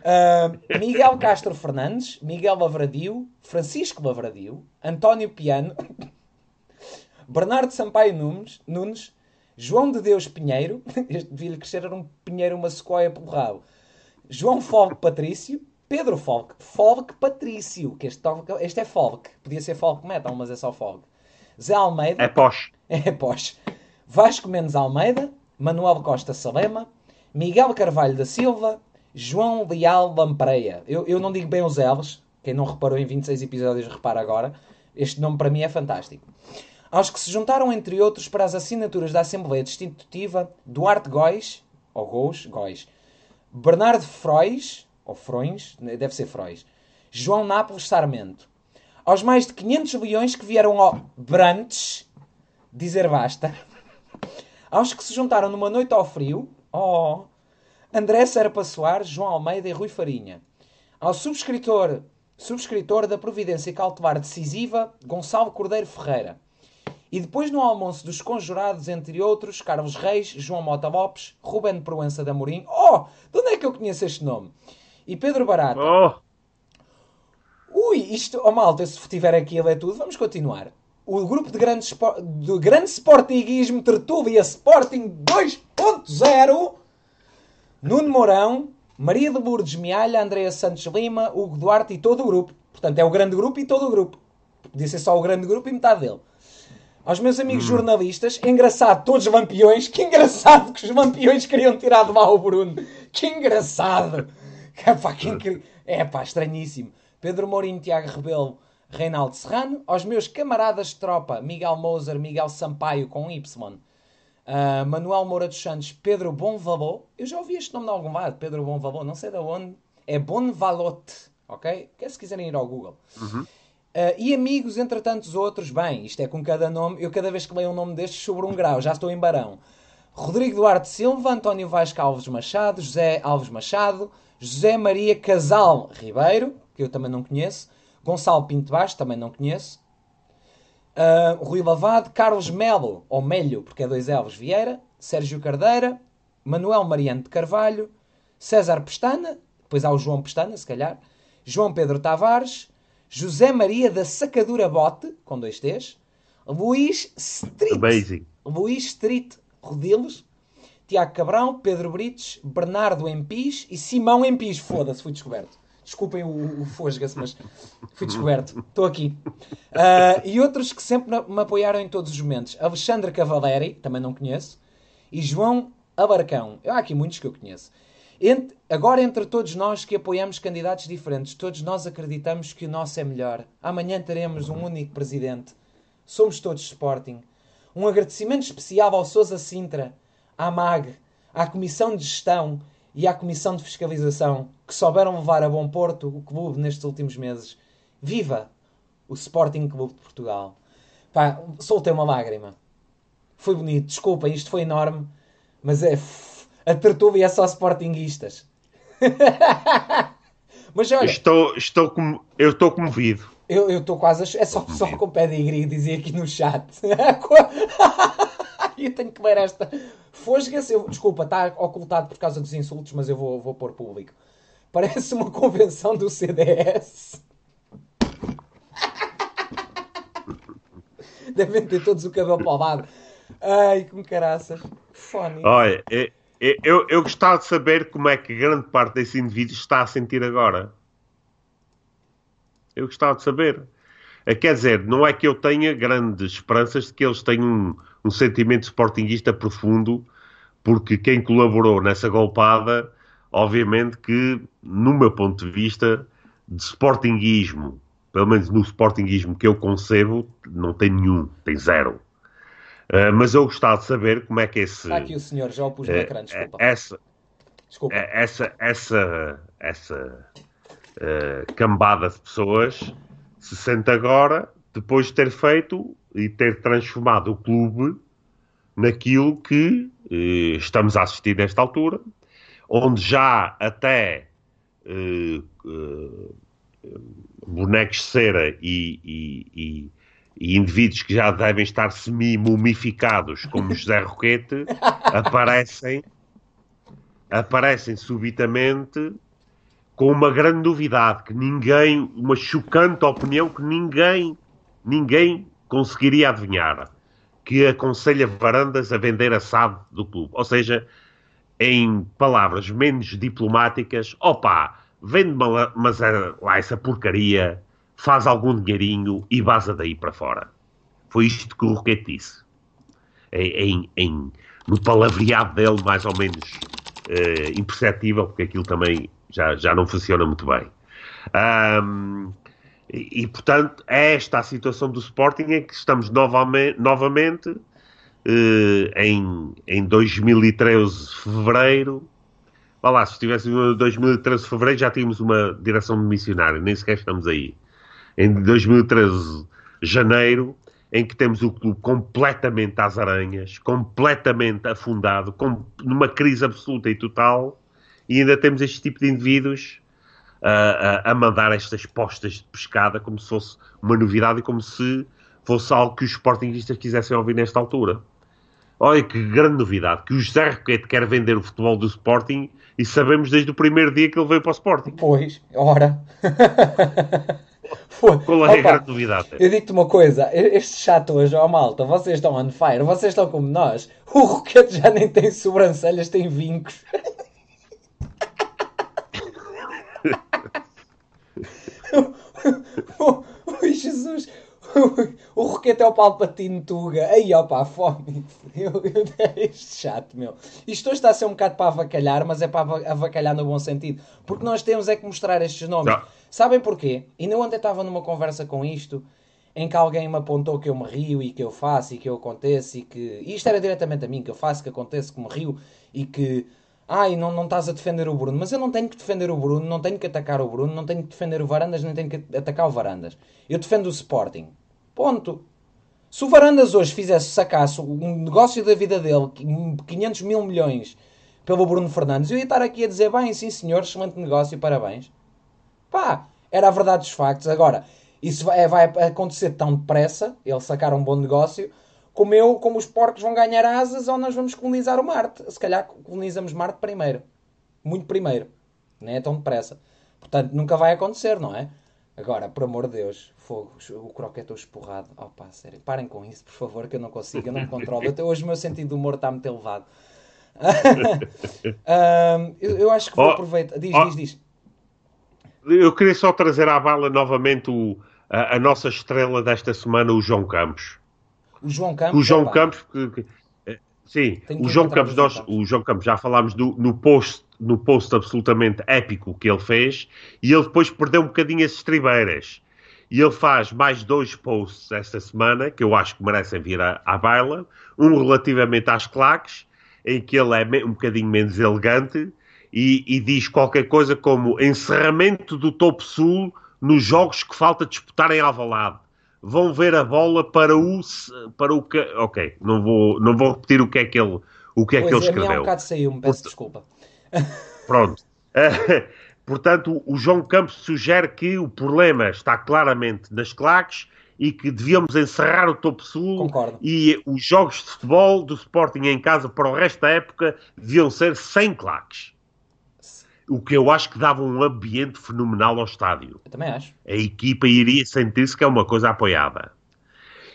Ah, Miguel Castro Fernandes, Miguel Lavradio, Francisco Lavradio, António Piano, Bernardo Sampaio Nunes, Nunes João de Deus Pinheiro, este devia-lhe crescer era um pinheiro, uma sequoia pelo rabo, João Folk Patrício, Pedro Folk, Folk Patrício, que este, este é folk, podia ser folk metal, mas é só folk. Zé Almeida, É pós. é pós. Vasco Mendes Almeida, Manuel Costa Salema, Miguel Carvalho da Silva, João Leal Lampreia. Eu, eu não digo bem os L's, quem não reparou em 26 episódios repara agora. Este nome para mim é fantástico. Aos que se juntaram, entre outros, para as assinaturas da Assembleia Destitutiva, Duarte Góis, ou Gous, Góis, Bernardo Frois, ou Frões, deve ser Frois, João Nápoles Sarmento. Aos mais de 500 leões que vieram ao Brantes dizer basta. Aos que se juntaram numa noite ao frio, oh, André Serpa Soares, João Almeida e Rui Farinha. Ao subscritor, subscritor da Providência Cautelar Decisiva, Gonçalo Cordeiro Ferreira. E depois no almoço dos conjurados, entre outros, Carlos Reis, João Mota Lopes, Ruben Proença da Amorim. Oh, de onde é que eu conheço este nome? E Pedro Barata. Oh, Ui, isto, oh malta, se tiver aqui a ler tudo, vamos continuar. O grupo de grande, de grande Sportinguismo Tertúlia Sporting 2.0 Nuno Mourão, Maria de Lourdes Mialha, Andréa Santos Lima, Hugo Duarte e todo o grupo. Portanto, é o grande grupo e todo o grupo. Podia ser só o grande grupo e metade dele. Aos meus amigos jornalistas, engraçado, todos lampiões. Que engraçado que os lampiões queriam tirar de lá o Bruno. Que engraçado. Epá, que incri... Epá, estranhíssimo. Pedro Mourinho, Tiago Rebelo, Reinaldo Serrano. Aos meus camaradas de tropa, Miguel Moser, Miguel Sampaio com Y. Uh, Manuel Moura dos Santos, Pedro Bonvalot. Eu já ouvi este nome de algum lado, Pedro Bonvalot, não sei de onde. É Bonvalote, ok? Que é se quiserem ir ao Google. Uh, e amigos, entre tantos outros, bem, isto é com cada nome, eu cada vez que leio um nome destes sobre um grau, já estou em barão. Rodrigo Duarte Silva, António Vasco Alves Machado, José Alves Machado, José Maria Casal Ribeiro, que eu também não conheço, Gonçalo Pinto Baixo, também não conheço, Uh, Rui Lavado, Carlos Melo, ou Melho, porque é dois Elves Vieira, Sérgio Cardeira, Manuel Mariano de Carvalho, César Pestana, depois há o João Pestana, se calhar, João Pedro Tavares, José Maria da Sacadura Bote, com dois T's, Luís Street, amazing. Luís Street Rodilos, Tiago Cabrão, Pedro Brites, Bernardo Empis e Simão Empis. Foda-se, fui descoberto. Desculpem o, o fosga-se, mas fui descoberto. Estou aqui. Ah, e outros que sempre me apoiaram em todos os momentos. Alexandre Cavaleri, também não conheço. E João Abarcão. Há aqui muitos que eu conheço. Ent- agora, entre todos nós que apoiamos candidatos diferentes, todos nós acreditamos que o nosso é melhor. Amanhã teremos um único presidente. Somos todos Sporting. Um agradecimento especial ao Sousa Sintra, à MAG, à Comissão de Gestão e à Comissão de Fiscalização, que souberam levar a bom porto o clube nestes últimos meses. Viva o Sporting Clube de Portugal. Pá, soltei uma lágrima. Foi bonito, desculpa, isto foi enorme, mas é. A Tertuba é só Sportinguistas. mas olha. Estou, estou com, eu estou comovido. Eu estou quase a. É só, só com pedigree, dizia aqui no chat. eu tenho que ler esta. Fosga-se. Desculpa, está ocultado por causa dos insultos, mas eu vou, vou pôr público. Parece uma convenção do CDS. Devem ter todos o cabelo para o lado. Ai, como caraças. Fone. Olha, eu, eu gostava de saber como é que grande parte desse indivíduo está a sentir agora. Eu gostava de saber. Eh, quer dizer, não é que eu tenha grandes esperanças de que eles tenham um, sentimento sportinguista profundo, porque quem colaborou nessa golpada, obviamente que, no meu ponto de vista, de sportinguismo, pelo menos no sportinguismo que eu concebo, não tem nenhum, tem zero. Uh, mas eu gostava de saber como é que esse. Está aqui o senhor, já o pus no uh, ecrã, desculpa. Essa, desculpa. essa, essa, essa uh, cambada de pessoas se sente agora, depois de ter feito e ter transformado o clube naquilo que uh, estamos a assistir nesta altura, onde já até bonecos de cera e, e, e e indivíduos que já devem estar semi-mumificados, como José Roquete, aparecem, aparecem subitamente com uma grande novidade que ninguém, uma chocante opinião que ninguém, ninguém conseguiria adivinhar, que aconselha Varandas a vender a SAD do clube. Ou seja, em palavras menos diplomáticas, opa, vende-me lá essa porcaria faz algum dinheirinho e vaza daí para fora. Foi isto que o Roquete disse. Em, em, no palavreado dele, mais ou menos uh, imperceptível, porque aquilo também já, já não funciona muito bem. Um, e, e, portanto, é esta a situação do Sporting em que estamos novamente, novamente uh, em, em 2013, fevereiro. Vá lá, se estivéssemos em 2013, fevereiro, já tínhamos uma direção de missionário, nem sequer estamos aí em 2013, janeiro, em que temos o clube completamente às aranhas, completamente afundado, com, numa crise absoluta e total, e ainda temos este tipo de indivíduos uh, a mandar estas postas de pescada como se fosse uma novidade e como se fosse algo que os sportingistas quisessem ouvir nesta altura. Olha que grande novidade, que o José Roquete quer vender o futebol do Sporting e sabemos desde o primeiro dia que ele veio para o Sporting. Pois, ora. Qual é a grande novidade? Eu digo-te uma coisa, este chato hoje, ó malta, vocês estão on fire, vocês estão como nós. O Roquete já nem tem sobrancelhas, tem vincos. Oi Jesus, o Roquete é o Palpatine Tuga. Aí, opa, fome. Eu, eu, é este chato, meu. Isto hoje está a ser um bocado para avacalhar, mas é para avacalhar no bom sentido. Porque nós temos é que mostrar estes nomes. Não. Sabem porquê? E não ontem estava numa conversa com isto, em que alguém me apontou que eu me rio e que eu faço e que eu aconteço e que... E isto era diretamente a mim, que eu faço, que acontece, que me rio e que... Ai, não, não estás a defender o Bruno. Mas eu não tenho que defender o Bruno, não tenho que atacar o Bruno, não tenho que defender o Varandas, nem tenho que atacar o Varandas. Eu defendo o Sporting. Ponto. Se o Varandas hoje fizesse, sacasse um negócio da vida dele, 500 mil milhões, pelo Bruno Fernandes, eu ia estar aqui a dizer, bem, sim senhor, excelente negócio, parabéns. Pá, era a verdade dos factos. Agora, isso vai, vai acontecer tão depressa, ele sacar um bom negócio, como eu, como os porcos vão ganhar asas ou nós vamos colonizar o Marte. Se calhar colonizamos Marte primeiro. Muito primeiro. Nem é tão depressa. Portanto, nunca vai acontecer, não é? Agora, por amor de Deus, fogo, o croquete esporrado. Opa, sério, parem com isso, por favor, que eu não consigo, eu não me controlo. Até hoje o meu sentido de humor está muito elevado. um, eu, eu, acho que vou oh, aproveitar. Diz, oh, diz, diz. Eu queria só trazer à bala novamente o, a, a, nossa estrela desta semana, o João Campos. O João Campos? O João Campos, que, que, eh, sim, o João Campos, nós, o João Campos, já falámos do, no post no post absolutamente épico que ele fez, e ele depois perdeu um bocadinho as estribeiras. E ele faz mais dois posts esta semana, que eu acho que merecem vir à, à baila. Um relativamente às claques, em que ele é um bocadinho menos elegante, e, e diz qualquer coisa como encerramento do topo sul nos jogos que falta disputar em Alvalade. Vão ver a bola para o para o que, OK, não vou não vou repetir o que é que ele o que é pois que ele é, escreveu. A um bocado saiu-me, peço desculpa. Pronto. Portanto, o João Campos sugere que o problema está claramente nas claques e que devíamos encerrar o topo sul Concordo. e os jogos de futebol do Sporting em casa para o resto da época deviam ser sem claques. O que eu acho que dava um ambiente fenomenal ao estádio. Eu também acho. A equipa iria sentir-se que é uma coisa apoiada.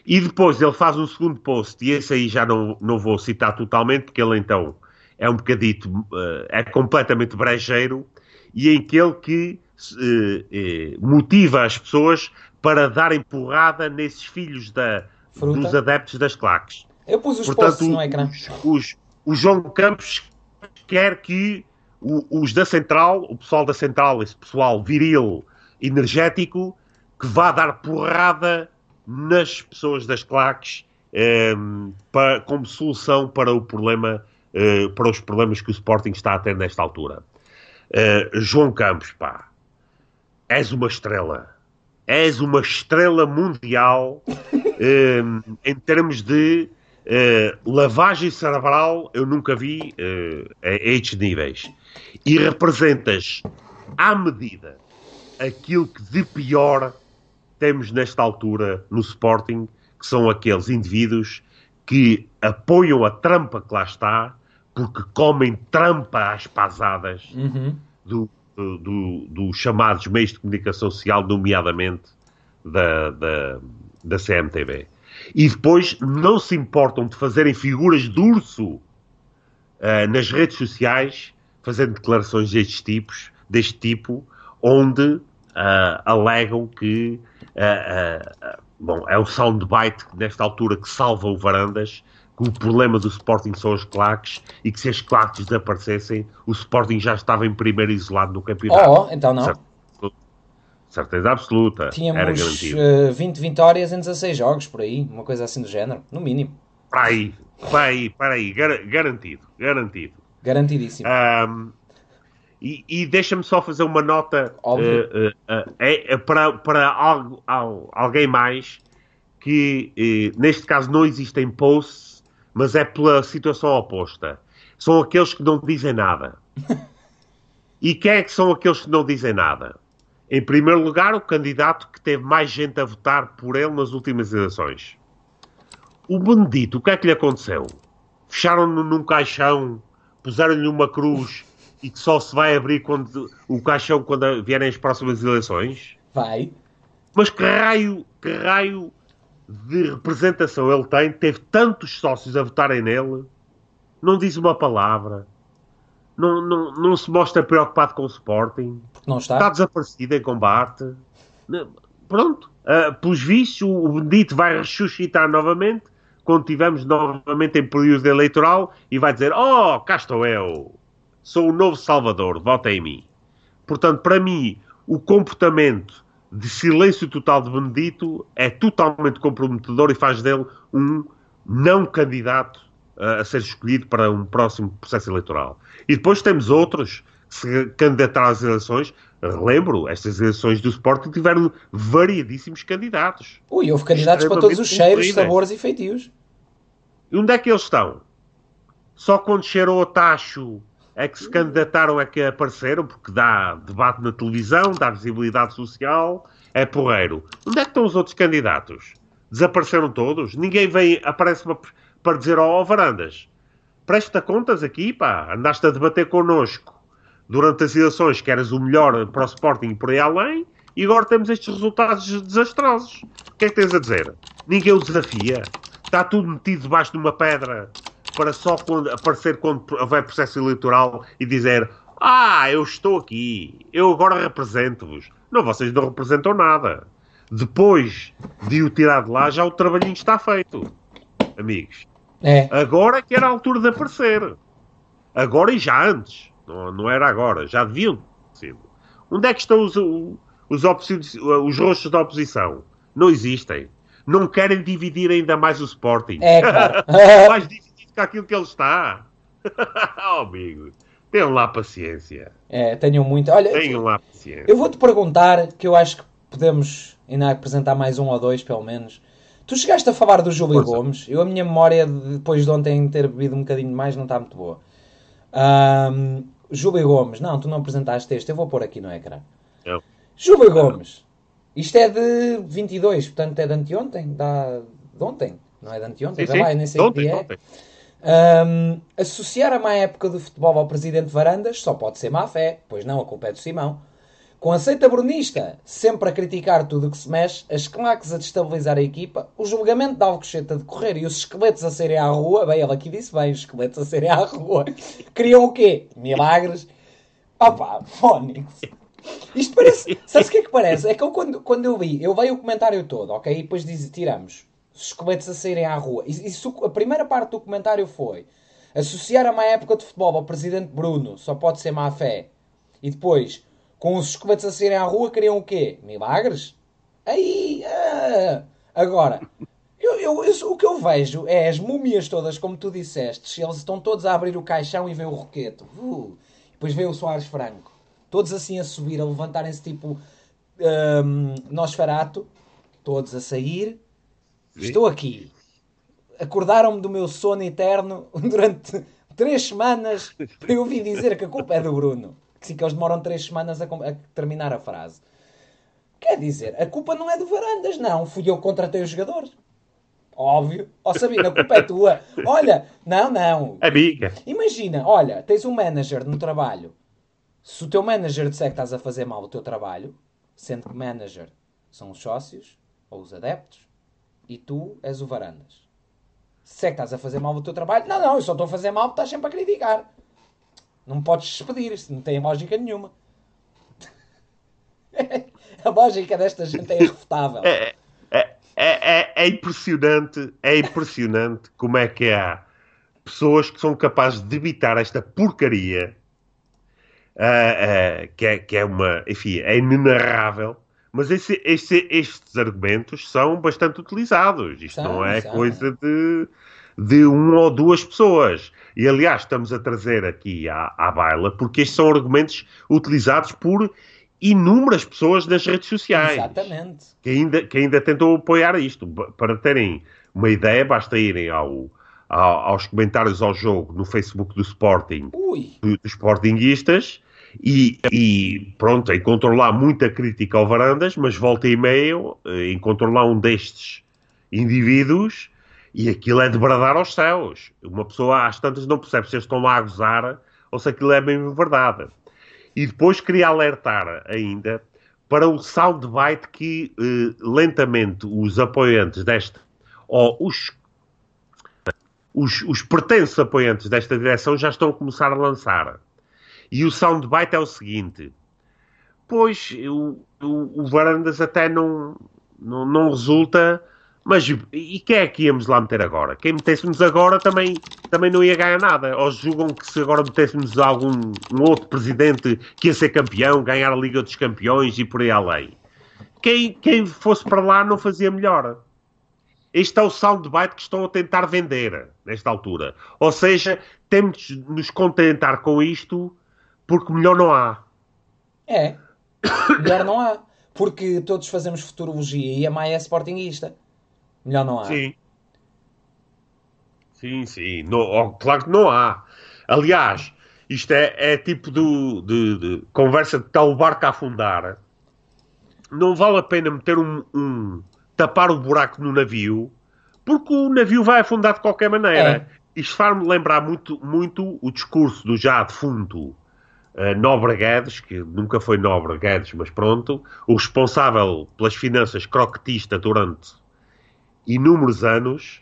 E depois ele faz um segundo post, e esse aí já não, não vou citar totalmente, porque ele então é um bocadito, uh, é completamente brejeiro, e em que ele que uh, uh, motiva as pessoas para darem porrada nesses filhos da, dos adeptos das claques. Eu pus os Portanto, posts no ecrã. Os, o João Campos quer que os da Central, o pessoal da Central, esse pessoal viril, energético, que vá dar porrada nas pessoas das claques eh, para, como solução para o problema, eh, para os problemas que o Sporting está a ter nesta altura. Eh, João Campos, pá, és uma estrela. És uma estrela mundial em termos de lavagem cerebral. Eu nunca vi a estes níveis. E representas à medida aquilo que de pior temos nesta altura no Sporting, que são aqueles indivíduos que apoiam a trampa que lá está, porque comem trampa às pasadas uhum. dos do, do, do chamados meios de comunicação social, nomeadamente da, da, da CMTV. E depois não se importam de fazerem figuras de urso uh, nas redes sociais, fazendo declarações destes tipos, deste tipo, onde uh, alegam que uh, bom, é o soundbite nesta altura que salva o Varandas, que o problema do Sporting são as claques e que se as claques desaparecessem, o Sporting já estava em primeiro isolado no campeonato. Oh, então não. Certeza, certeza absoluta. Tínhamos. Uh, 20 vitórias em 16 jogos, por aí, uma coisa assim do género, no mínimo. Para aí, para aí, para aí, gar garantido, garantido. Garantidíssimo. Um, e, e deixa-me só fazer uma nota uh, para, para algo, alguém mais que, neste caso, não existem posts, mas é pela situação oposta. São aqueles que não dizem nada. e quem é que são aqueles que não dizem nada? Em primeiro lugar, o candidato que teve mais gente a votar por ele nas últimas eleições. O Benedito, o que é que lhe aconteceu? Fecharam-no num caixão, puseram-lhe uma cruz e que só se vai abrir quando o caixão quando vierem as próximas eleições? Vai. Mas que raio, que raio de representação ele tem? Teve tantos sócios a votarem nele, não diz uma palavra, não, não, não se mostra preocupado com o Sporting, não está. está desaparecido em combate. Pronto, uh, pelos vistos, o Benedito vai ressuscitar novamente quando estivermos novamente em período eleitoral e vai dizer: Oh, cá estou eu sou o novo Salvador, vota em mim. Portanto, para mim, o comportamento de silêncio total de Benedito é totalmente comprometedor e faz dele um não candidato a, a ser escolhido para um próximo processo eleitoral. E depois temos outros que se candidataram às eleições. Relembro, estas eleições do Sporting tiveram variadíssimos candidatos. Ui, houve candidatos para todos os cheiros, sabores e feitios. E onde é que eles estão? Só quando cheirou o tacho é que se candidataram, é que apareceram, porque dá debate na televisão, dá visibilidade social, é porreiro. Onde é que estão os outros candidatos? Desapareceram todos? Ninguém vem, aparece para, para dizer, ó oh, Varandas, presta contas aqui, pá, andaste a debater connosco durante as eleições que eras o melhor para o Sporting e por aí além, e agora temos estes resultados desastrosos. O que é que tens a dizer? Ninguém o desafia. Está tudo metido debaixo de uma pedra para só quando, aparecer quando houver processo eleitoral e dizer ah, eu estou aqui, eu agora represento-vos. Não, vocês não representam nada. Depois de o tirar de lá, já o trabalhinho está feito, amigos. É. Agora que era a altura de aparecer. Agora e já antes. Não, não era agora, já deviam sido. Onde é que estão os, os, os rostos da oposição? Não existem. Não querem dividir ainda mais o Sporting. É, claro. mais com aquilo que ele está. oh, amigo, tenham lá paciência. É, tenham muito. Olha, tenham lá paciência. Eu vou-te perguntar, que eu acho que podemos ainda apresentar mais um ou dois, pelo menos. Tu chegaste a falar do Júlio Força. Gomes. Eu, a minha memória, de- depois de ontem ter bebido um bocadinho mais, não está muito boa. Ahm, Júlio Gomes. Não, tu não apresentaste este. Eu vou pôr aqui no ecrã. Não. Júlio Gomes. Isto é de 22, portanto é de anteontem. Da... De ontem. Não é de anteontem? Sim, sim. lá, eu nem sei Ontem, que é. ontem. Ahm, associar a má época do futebol ao presidente Varandas só pode ser má fé, pois não, a culpa é do Simão. Com a seita brunista, sempre a criticar tudo o que se mexe, as claques a destabilizar a equipa, o julgamento de Alcochete a decorrer e os esqueletos a serem à rua, bem, ele aqui disse bem, os esqueletos a serem à rua, criam o quê? Milagres? Opa, Fónix. Isto parece. Sabes o que é que parece? É que eu, quando, quando eu vi, eu veio o comentário todo, ok? E depois diz, tiramos os esqueletos a saírem à rua. Isso- a primeira parte do comentário foi associar a má época de futebol ao presidente Bruno só pode ser má fé. E depois, com os esqueletos a saírem à rua, queriam o quê? Milagres? Aí, ah. agora, eu, eu- eu- o que eu vejo é as múmias todas, como tu disseste, eles estão todos a abrir o caixão e vê o roqueto. Uh, depois vê o Soares Franco. Todos assim a subir, a levantarem-se tipo hum, Nosferato. Todos a sair. Estou aqui. Acordaram-me do meu sono eterno durante três semanas para eu ouvir dizer que a culpa é do Bruno. Que eles demoram três semanas a, a terminar a frase. Quer dizer, a culpa não é do Varandas, não. Fui eu que contratei os jogadores. Óbvio. Ó Sabina, a culpa é tua. Olha, não, não. Amiga. Imagina, olha, tens um manager no trabalho. Se o teu manager disser que estás a fazer mal o teu trabalho, sendo que manager são os sócios ou os adeptos, e tu és o varandas. Se é que estás a fazer mal o teu trabalho, não, não, eu só estou a fazer mal porque estás sempre a criticar. Não me podes despedir, isso não tem lógica nenhuma. a lógica desta gente é irrefutável. É, é, é, é impressionante, é impressionante como é que há pessoas que são capazes de evitar esta porcaria ah, ah, que, é, que é uma, enfim, é inenarrável. Mas esse- esse- estes argumentos são bastante utilizados. Isto São, não é são. coisa de, de uma ou duas pessoas. E aliás, estamos a trazer aqui à, à baila porque estes são argumentos utilizados por inúmeras pessoas nas redes sociais Exatamente. que ainda, que ainda tentam apoiar isto. Para terem uma ideia, basta irem ao, ao- aos comentários ao jogo no Facebook do Sporting, dos Sportinguistas, e, e pronto, encontram lá muita crítica ao Varandas, mas volta e meio, eh, encontram lá um destes indivíduos e aquilo é de bradar aos céus. Uma pessoa às tantas não percebe se eles estão lá a gozar ou se aquilo é mesmo verdade. E depois queria alertar ainda para o soundbite que eh, lentamente os apoiantes desta, ou os, os, os pertences apoiantes desta direção já estão a começar a lançar. E o soundbite é o seguinte: Pois, o, o, o Varandas até não, não, não resulta, mas e quem é que íamos lá meter agora? Quem metêssemos agora também, também não ia ganhar nada. Ou julgam que se agora metêssemos algum um outro presidente que ia ser campeão, ganhar a Liga dos Campeões e por aí além. Quem, quem fosse para lá não fazia melhor. Este é o soundbite que estão a tentar vender nesta altura. Ou seja, temos de nos contentar com isto porque melhor não há. É. Melhor não há. Porque todos fazemos futurologia e a Maia é sportinguista. Melhor não há. Sim. Sim, sim. No- oh, claro que não há. Aliás, isto é, é tipo do, de, de conversa de tal barco a afundar. Não vale a pena meter um, um- tapar o buraco no navio, porque o navio vai afundar de qualquer maneira. Isto faz-me lembrar muito, muito o discurso do já defunto eh, Nobre Guedes, que nunca foi Nobre Guedes, mas pronto, o responsável pelas finanças croquetista durante inúmeros anos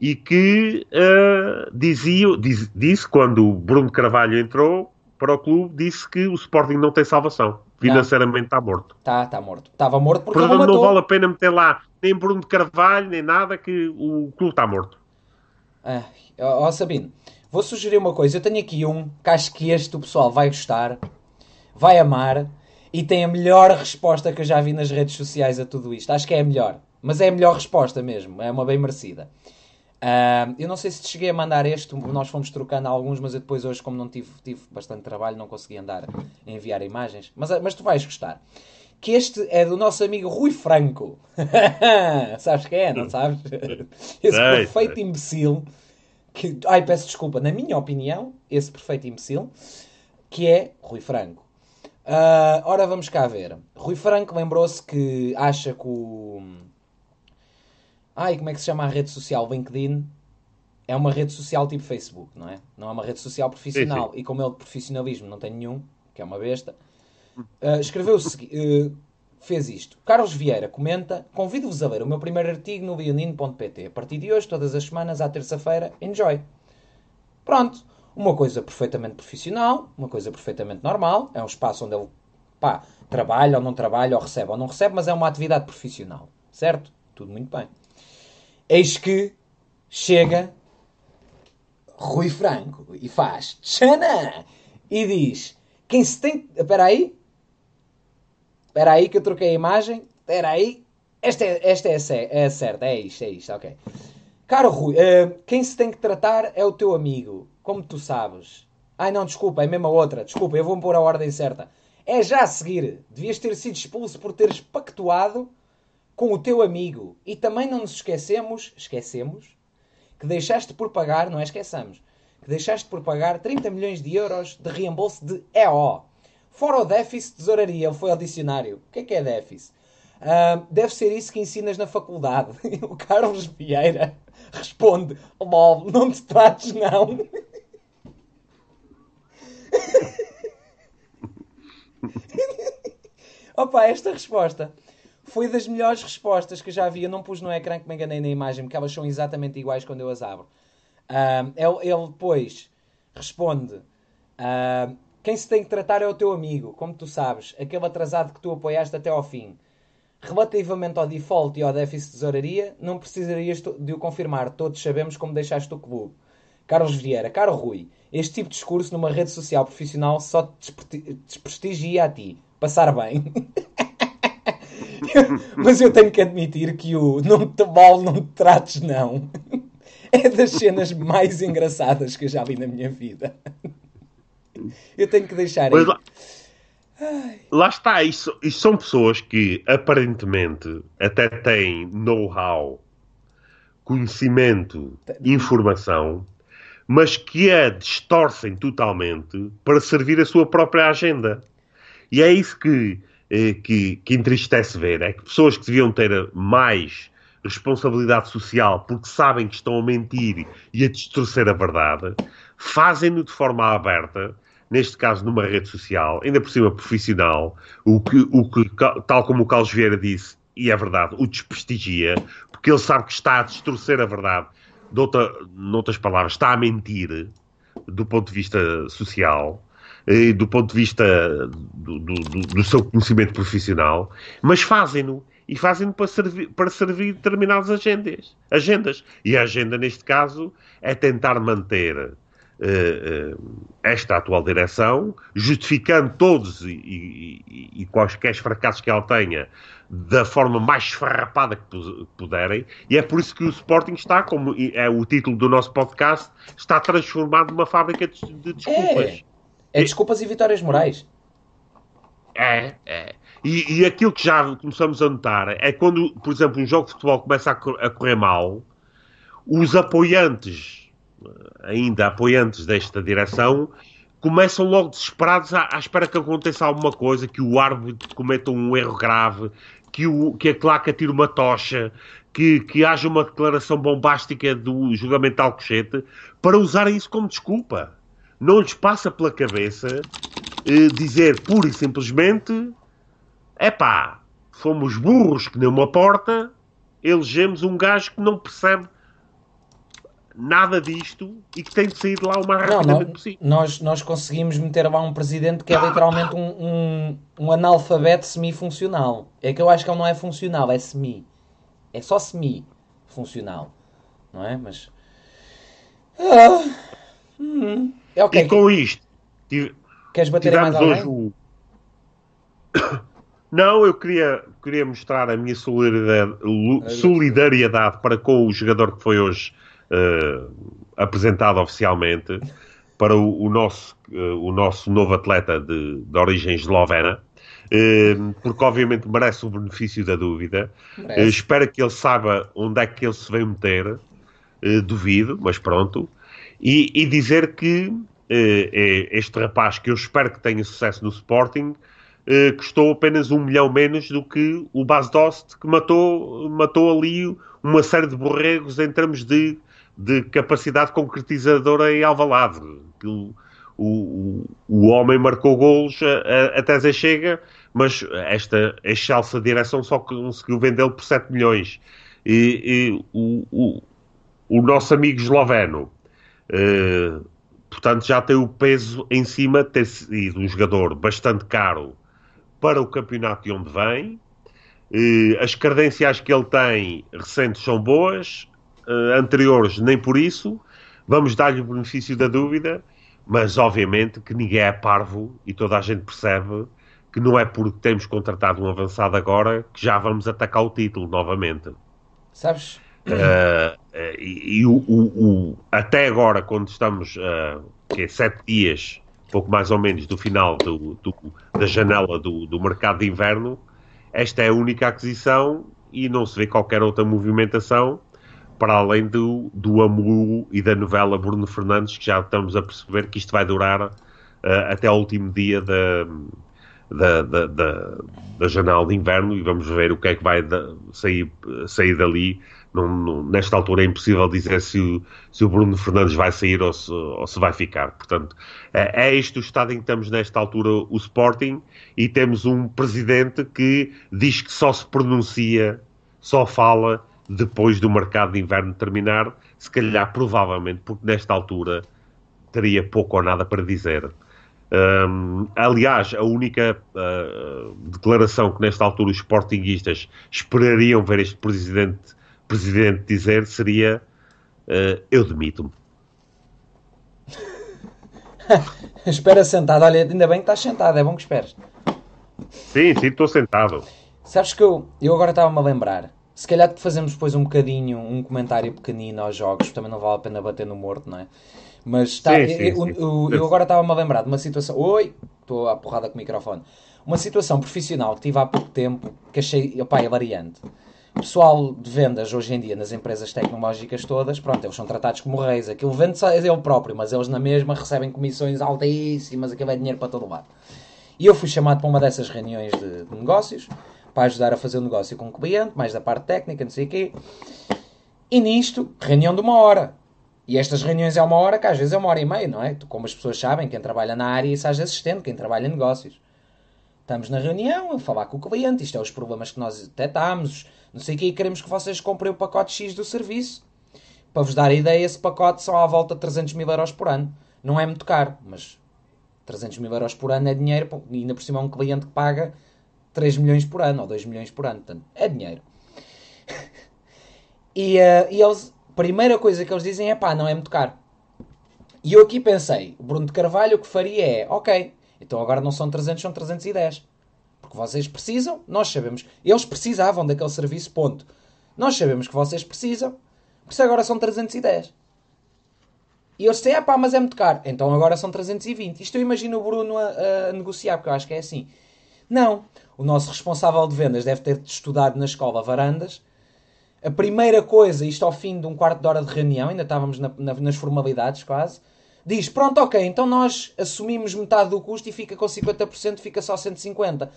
e que eh, dizia, diz- disse quando o Bruno Carvalho entrou para o clube, disse que o Sporting não tem salvação. Financeiramente está morto. Tá, tá morto. Estava morto porque Portanto, não matou. vale a pena meter lá nem Bruno Carvalho, nem nada, que o clube está morto. Ah, ó Sabino, vou sugerir uma coisa. Eu tenho aqui um que acho que este o pessoal vai gostar, vai amar e tem a melhor resposta que eu já vi nas redes sociais a tudo isto. Acho que é a melhor. Mas é a melhor resposta mesmo. É uma bem merecida. Ah, eu não sei se te cheguei a mandar este, nós fomos trocando alguns, mas eu depois hoje, como não tive, tive bastante trabalho, não consegui andar a enviar imagens. Mas, mas tu vais gostar. que este é do nosso amigo Rui Franco. sabes quem é, não sabes? Esse perfeito imbecil que, ai, peço desculpa, na minha opinião, esse perfeito imbecil, que é Rui Franco. Ah, ora, vamos cá ver. Rui Franco lembrou-se que acha que o. Ai, como é que se chama a rede social? LinkedIn é uma rede social tipo Facebook, não é? Não é uma rede social profissional. E como ele de profissionalismo não tem nenhum, que é uma besta, ah, escreveu eh, fez isto. Carlos Vieira comenta: Convido-vos a ler o meu primeiro artigo no leonino.pt. A partir de hoje, todas as semanas, à terça-feira, enjoy. Pronto. Uma coisa perfeitamente profissional, uma coisa perfeitamente normal. É um espaço onde ele pá, trabalha ou não trabalha, ou recebe ou não recebe, mas é uma atividade profissional. Certo? Tudo muito bem. Eis que chega Rui Franco e faz tchana e diz: Quem se tem. Espera aí. Espera aí que eu troquei a imagem. Espera aí. Esta é, esta é, a é certa. É isto, é isto. Ok. Caro Rui, eh, quem se tem que tratar é o teu amigo. Como tu sabes. Ai não, desculpa, é mesmo a outra. Desculpa, eu vou pôr a ordem certa. É já a seguir. Devias ter sido expulso por teres pactuado com o teu amigo. E também não nos esquecemos, esquecemos, que deixaste por pagar, não é esqueçamos, que deixaste por pagar 30 milhões de euros de reembolso de EO. Fora o déficit de tesouraria, ele foi ao dicionário. O que é que é déficit? Ah, deve ser isso que ensinas na faculdade. o Carlos Vieira responde: LOL, não te trates, não. Opa, esta resposta foi das melhores respostas que eu já vi. Eu não pus no ecrã que me enganei na imagem, porque elas são exatamente iguais quando eu as abro. Ah, ele, ele depois responde: ah, Quem se tem que tratar é o teu amigo, como tu sabes, aquele atrasado que tu apoiaste até ao fim. Relativamente ao default e ao déficit de tesouraria, não precisarias de o confirmar. Todos sabemos como deixaste o clube. Carlos Vieira, caro Rui, este tipo de discurso numa rede social profissional só te despre- desprestigia a ti. Passar bem. Mas eu tenho que admitir que o não te mal, não te trates, não. É das cenas mais engraçadas que eu já vi na minha vida. Eu tenho que deixar Mas aí. lá, lá está, isso, isso são pessoas que aparentemente até têm know-how, conhecimento, informação, mas que a distorcem totalmente para servir a sua própria agenda. E é isso que, que, que entristece ver, é que pessoas que deviam ter mais responsabilidade social porque sabem que estão a mentir e a distorcer a verdade, fazem-no de forma aberta, neste caso numa rede social, ainda por cima profissional, o que, o que tal como o Carlos Vieira disse, e é verdade, o desprestigia, porque ele sabe que está a distorcer a verdade, de outra, noutras palavras, está a mentir do ponto de vista social, do ponto de vista do, do- do- seu conhecimento profissional, mas fazem-no. E fazem-no para servir, para servir determinadas agendas, agendas. E a agenda, neste caso, é tentar manter eh, eh, esta atual direção, justificando todos e, e- e- quaisquer fracassos que ela tenha da forma mais esfarrapada que pu- puderem, e é por isso que o Sporting está, como é o título do nosso podcast, está transformado numa fábrica de, de desculpas. É desculpas e vitórias morais. É, é. E, e aquilo que já começamos a notar é quando, por exemplo, um jogo de futebol começa a, cor- a correr mal, os apoiantes, eh, ainda apoiantes desta direção, começam logo desesperados à, à espera que aconteça alguma coisa, que o árbitro cometa um erro grave, que, o, que a claca tire uma tocha, que, que haja uma declaração bombástica do julgamento de Alcochete, para usarem isso como desculpa. Não lhes passa pela cabeça eh, dizer pura e simplesmente é pá, fomos burros que nem uma porta, elegemos um gajo que não percebe nada disto e que tem de sair de lá o mais rapidamente não, possível. nós, nós conseguimos meter lá um presidente que é literalmente um, um, um analfabeto semi-funcional. É que eu acho que ele não é funcional, é semi. É só semi-funcional. Não é? Mas. Ah, hum, é ok. E com isto, tive- Queres bater mais alguém? o. Não, eu queria, queria mostrar a minha solidariedade, solidariedade para com o jogador que foi hoje eh, apresentado oficialmente para o, o nosso, eh, o nosso novo atleta de, de origem eslovena, porque obviamente merece o benefício da dúvida. Espero que ele saiba onde é que ele se vem meter. Duvido, mas pronto. E, e dizer que este rapaz, que eu espero que tenha sucesso no Sporting, custou apenas um milhão menos do que o Bas Dost, que matou, matou ali uma série de borregos em termos de, de capacidade concretizadora em Alvalade. O, o, o homem marcou golos até Zé Chega, mas esta excelsa direção só conseguiu vendê-lo por 7 milhões. E, e o, o, o, nosso amigo esloveno, eh, portanto, já tem o peso em cima de ter sido um jogador bastante caro para o campeonato de onde vem, as credenciais que ele tem recentes são boas, eh, anteriores nem por isso. Vamos dar-lhe o benefício da dúvida, mas obviamente que ninguém é parvo e toda a gente percebe que não é porque temos contratado um avançado agora que já vamos atacar o título novamente. Sabes? Uh, e, e o, o, o, até agora, quando estamos uh, que é sete dias, pouco mais ou menos, do final do, do, da janela do, do mercado de inverno, esta é a única aquisição e não se vê qualquer outra movimentação para além do, do Amu e da novela Bruno Fernandes, que já estamos a perceber que isto vai durar uh, até ao último dia da, da, da, da, da janela de inverno e vamos ver o que é que vai da, sair, sair dali não, não, nesta altura é impossível dizer se o, se o Bruno Fernandes vai sair ou se, ou se vai ficar. Portanto, é, é este o estado em que estamos nesta altura o Sporting e temos um presidente que diz que só se pronuncia, só fala depois do mercado de inverno terminar, se calhar provavelmente porque nesta altura teria pouco ou nada para dizer. Um, aliás, a única uh, declaração que nesta altura os sportinguistas esperariam ver este presidente presidente dizer seria uh, eu demito-me. Espera sentado, olha, ainda bem que estás sentado, é bom que esperes. Sim, sim, estou sentado. Sabes que eu, eu agora estava-me a lembrar. Se calhar fazemos depois um bocadinho, um comentário pequenino aos jogos, também não vale a pena bater no morto, não é? Mas tá, sim, sim, eu, sim. Eu, eu, agora estava-me a lembrar de uma situação. Oi! Estou à porrada com o microfone. Uma situação profissional que tive há pouco tempo que achei, opá, é variante pessoal de vendas hoje em dia nas empresas tecnológicas todas, pronto, eles são tratados como reis. Aquilo vende é ele próprio, mas eles na mesma recebem comissões altíssimas, aquilo é dinheiro para todo lado. E eu fui chamado para uma dessas reuniões de, de negócios, para ajudar a fazer o um negócio com o cliente, mais da parte técnica, não sei o quê. E nisto, reunião de uma hora. E estas reuniões é uma hora, que às vezes é uma hora e meia, não é? Como as pessoas sabem, quem trabalha na área, isso às vezes estende, quem trabalha em negócios. Estamos na reunião, a falar com o cliente, isto é os problemas que nós detectamos, não sei o que, e queremos que vocês comprem o pacote X do serviço. Para vos dar a ideia, esse pacote são à volta de 300 mil euros por ano. Não é muito caro, mas 300 mil euros por ano é dinheiro, e ainda por cima é um cliente que paga 3 milhões por ano, ou 2 milhões por ano, portanto, é dinheiro. e, uh, e eles, a primeira coisa que eles dizem é pá, não é muito caro. E eu aqui pensei, o Bruno de Carvalho o que faria é, ok, então agora não são 300, são 310. Porque vocês precisam, nós sabemos. Eles precisavam daquele serviço, ponto. Nós sabemos que vocês precisam, por isso agora são 310. E eles dizem, ah pá, mas é muito caro. Então agora são 320. Isto eu imagino o Bruno a, a negociar, porque eu acho que é assim. Não. O nosso responsável de vendas deve ter estudado na escola Varandas. A primeira coisa, isto ao fim de um quarto de hora de reunião, ainda estávamos na, na, nas formalidades quase, diz: Pronto, ok, então nós assumimos metade do custo e fica com 50%, fica só 150%.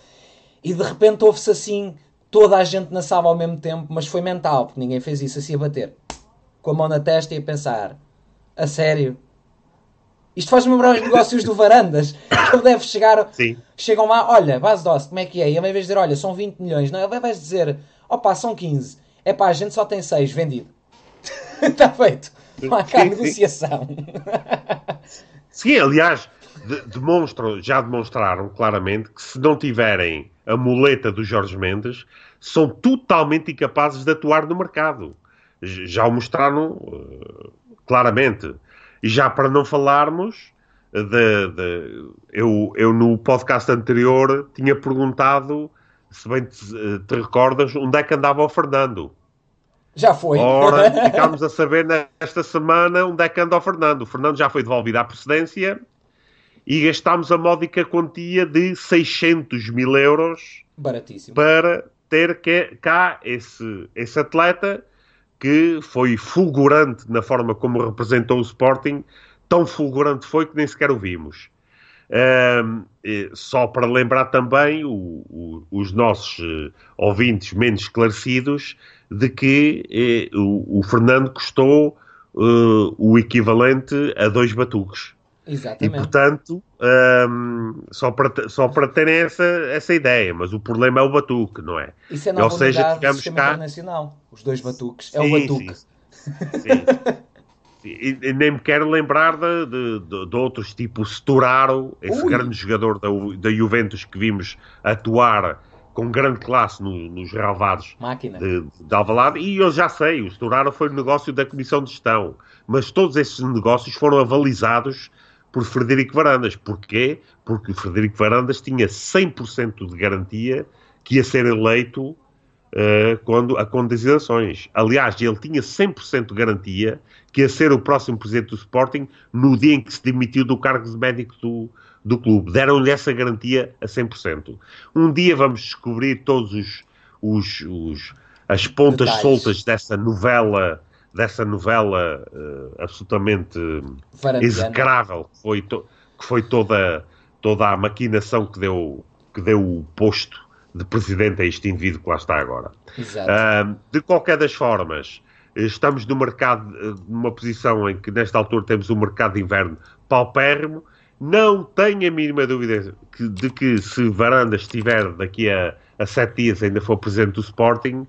E de repente ouve-se assim toda a gente na sala ao mesmo tempo, mas foi mental, porque ninguém fez isso assim a bater com a mão na testa e a pensar: A sério? Isto faz-me lembrar os negócios do Varandas. Ele deve chegar. Sim. Chegam lá, olha, base doce, como é que é? E ele, em vez de dizer, olha, são 20 milhões, não, ele vai dizer, opa, são 15. É pá, a gente só tem 6, vendido. Está feito. Não há cá negociação. Sim, aliás, de, demonstram, já demonstraram claramente que se não tiverem a muleta do Jorge Mendes, são totalmente incapazes de atuar no mercado. Já o mostraram uh, claramente. E já para não falarmos, de, de, eu, eu no podcast anterior tinha perguntado, se bem te, eh, te recordas, onde é que andava o Fernando. Já foi. Ora, ficámos a saber nesta semana onde é que anda o Fernando. O Fernando já foi devolvido à precedência e gastámos a módica quantia de 600 mil euros Baratíssimo. para ter que- cá esse, esse atleta que foi fulgurante na forma como representou o Sporting, tão fulgurante foi que nem sequer o vimos. Eh, só para lembrar também o- o- os nossos eh, ouvintes menos esclarecidos de que eh, o, o Fernando custou eh, o equivalente a dois batuques. E, Exatamente. portanto, ahm, só, para, só para terem essa, essa ideia, mas o problema é o batuque, não é? Isso é nova ou seja, sistema cá- internacional. Os dois batuques. é o Sim, batuque. sim. Sim. E, e nem me quero lembrar de, de, de- outros, tipo Sturaro, esse Ui. grande jogador da, da Juventus que vimos atuar com grande classe no- nos Máquina. de, de Alvalade, e eu já sei, o Sturaro foi o negócio da Comissão de Gestão, mas todos esses negócios foram avalizados por Frederico Varandas. Porquê? Porque o Frederico Varandas tinha 100% de garantia que ia ser eleito eh, quando acontecem as eleições. Aliás, ele tinha 100% de garantia que ia ser o próximo presidente do Sporting no dia em que se demitiu do cargo de médico do, do clube. Deram-lhe essa garantia a 100%. Um dia vamos descobrir todos os, os, os- as pontas Detalhes. soltas dessa novela, dessa novela eh, absolutamente Varandiana. execrável que foi, to- que foi toda, toda a maquinação que deu, que deu o posto de presidente a este indivíduo que lá está agora. Ahm, de qualquer das formas, estamos no mercado, eh, numa posição em que nesta altura temos um mercado de inverno paupérrimo. Não tenho a mínima dúvida de que se Varanda estiver daqui a, a sete dias ainda for presidente do Sporting,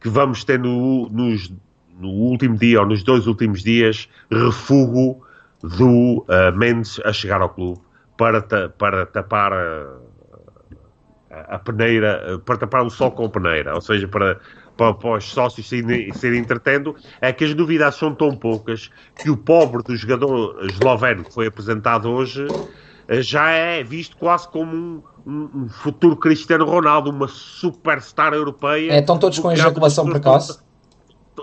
que vamos ter no, nos- no último dia ou nos dois últimos dias refúgio do ah, Mendes a chegar ao clube para, ta- para tapar a, a peneira, para tapar o sol com a peneira, ou seja, para, para, para os sócios se irem, se irem entretendo, é que as novidades são tão poucas que o pobre do jogador esloveno que foi apresentado hoje eh, já é visto quase como um, um- um futuro Cristiano Ronaldo, uma superstar europeia. É, estão todos com Porque ejaculação precoce.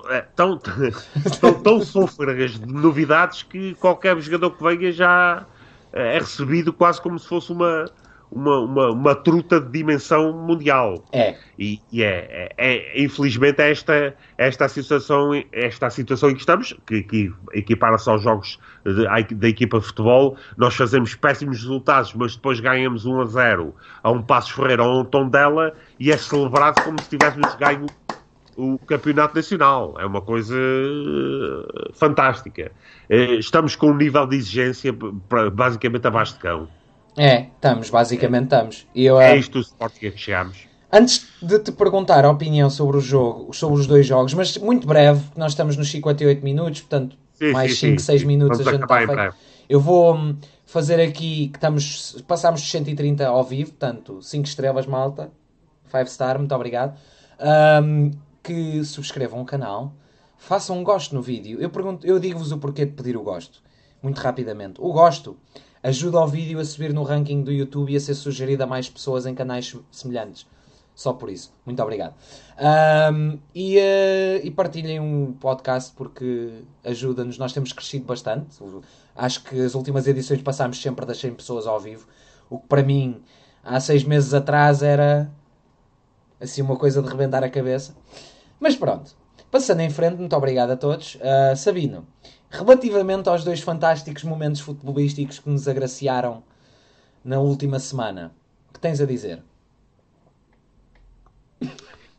é, tão, tão, tão sôfregas de novidades que qualquer jogador que venha já é recebido quase como se fosse uma, uma, uma, uma truta de dimensão mundial. É. E, e é, é- é- infelizmente, é esta, esta, a situação, esta a situação em que estamos, que, que equipara-se aos jogos da equipa de futebol. Nós fazemos péssimos resultados, mas depois ganhamos 1 a 0 a um Passos Ferreira ou a um Tondela e é celebrado como se tivéssemos ganho o campeonato nacional. É uma coisa eh, fantástica. Eh, Estamos com um nível de exigência basicamente abaixo de cão. É, estamos, basicamente estamos. E eu, É isto o Sporting a que chegamos. Antes de te perguntar a opinião sobre o jogo, sobre os dois jogos, mas muito breve, porque nós estamos nos 58 minutos, portanto, Sim, mais sim, 5, sim, 6 sim. minutos Vamos a gente está feito. breve. Eu vou hum, fazer aqui que estamos, passámos dos 130 ao vivo, portanto, 5 estrelas, malta, 5 star, muito obrigado. Hum, que subscrevam o canal, façam um gosto no vídeo. Eu, pergunto, eu digo-vos o porquê de pedir o gosto, muito rapidamente. O gosto ajuda o vídeo a subir no ranking do YouTube e a ser sugerido a mais pessoas em canais semelhantes. Só por isso. Muito obrigado. Ahm, e, eh, e partilhem um podcast porque ajuda-nos. Nós temos crescido bastante. Acho que as últimas edições passámos sempre das 100 pessoas ao vivo. O que para mim, há seis meses atrás, era assim uma coisa de rebentar a cabeça. Mas pronto. Passando em frente, muito obrigado a todos. Ah, Sabino, relativamente aos dois fantásticos momentos futebolísticos que nos agraciaram na última semana, o que tens a dizer?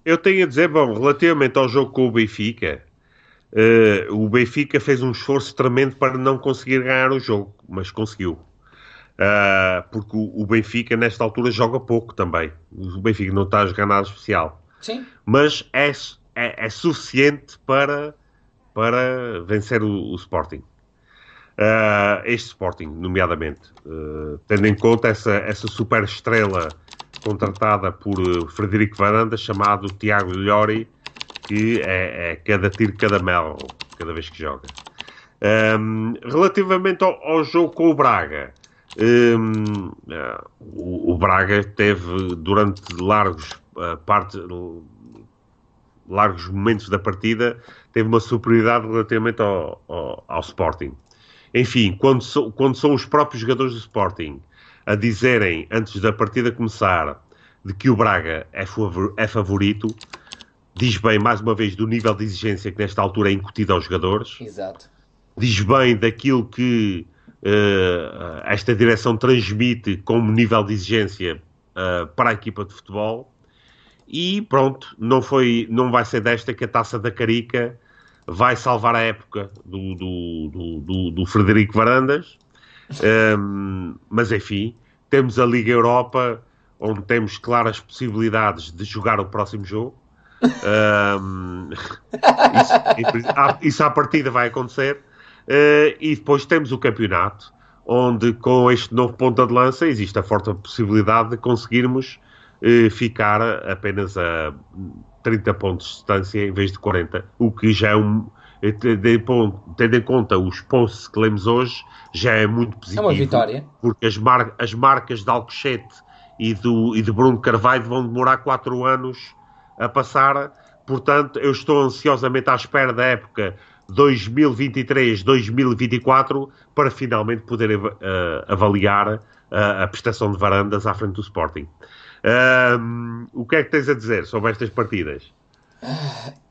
Eu tenho a dizer, bom, relativamente ao jogo com o Benfica, eh, o Benfica fez um esforço tremendo para não conseguir ganhar o jogo, mas conseguiu. Ah, porque o, o Benfica, nesta altura, joga pouco também. O Benfica não está a jogar nada especial. Sim. Mas é, é, é suficiente para, para vencer o, o Sporting. Ah, este Sporting, nomeadamente. Ah, tendo em conta essa, essa super estrela contratada por eh, Frederico Varanda, chamado Tiago Llori, que é, é cada tiro, cada mel, cada vez que joga. Ahm, relativamente ao, ao jogo com o Braga, ahm, ah, o, o Braga teve durante largos ah, parte, largos momentos da partida teve uma superioridade relativamente ao, ao, ao Sporting. enfim, quando, so, quando são os próprios jogadores do Sporting a dizerem, antes da partida começar, de que o Braga é, é favorito, diz bem, mais uma vez, do nível de exigência que nesta altura é incutido aos jogadores. Exato. Diz bem daquilo que uh, esta direção transmite como nível de exigência uh, para a equipa de futebol. E pronto, não, foi, não vai ser desta que a taça da Carica vai salvar a época do, do, do, do, do Frederico Varandas. Um, mas enfim, temos a Liga Europa, onde temos claras possibilidades de jogar o próximo jogo. Um, isso, isso à partida vai acontecer. Uh, e depois temos o campeonato, onde com este novo ponta de lança existe a forte possibilidade de conseguirmos uh, ficar apenas a 30 pontos de distância em vez de 40, o que já é um. Tendo em conta os posts que lemos hoje, já é muito positivo. É uma vitória. Porque as, mar as marcas de Alcochete e, do, e de Bruno Carvalho vão demorar 4 anos a passar. Portanto, eu estou ansiosamente à espera da época 2023-2024 para finalmente poder uh, avaliar uh, a prestação de varandas à frente do Sporting. Uh, o que é que tens a dizer sobre estas partidas?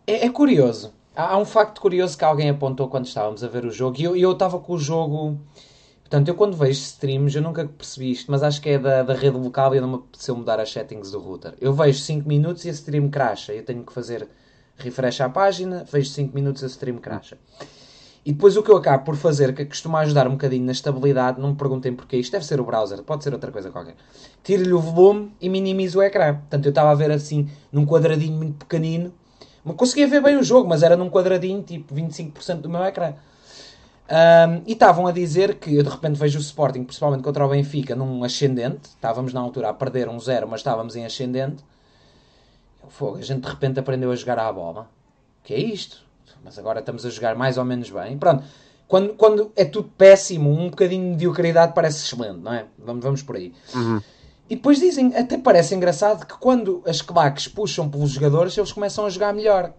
É, é, curioso. Há um facto curioso que alguém apontou quando estávamos a ver o jogo e eu, eu estava com o jogo. Portanto, eu quando vejo streams, eu nunca percebi isto, mas acho que é da, da rede local e não me apeteceu mudar as settings do router. Eu vejo 5 minutos e a stream crasha. Eu tenho que fazer refresh à página, vejo 5 minutos a stream crasha. E depois o que eu acabo por fazer, que costuma ajudar um bocadinho na estabilidade, não me perguntem porquê, isto deve ser o browser, pode ser outra coisa qualquer. Tiro-lhe o volume e minimizo o ecrã. Portanto, eu estava a ver assim, num quadradinho muito pequenino, não conseguia ver bem o jogo, mas era num quadradinho, tipo 25% do meu ecrã. Um, e estavam a dizer que eu de repente vejo o Sporting, principalmente contra o Benfica, num ascendente. Estávamos na altura a perder um zero, mas estávamos em ascendente. Fogo, a gente de repente aprendeu a jogar à bola. O que é isto? Mas agora estamos a jogar mais ou menos bem. Pronto. Quando, quando é tudo péssimo, um bocadinho de mediocridade parece excelente, não é? Vamos, vamos por aí. Uhum. E depois dizem, até parece engraçado, que quando as claques puxam pelos jogadores, eles começam a jogar melhor.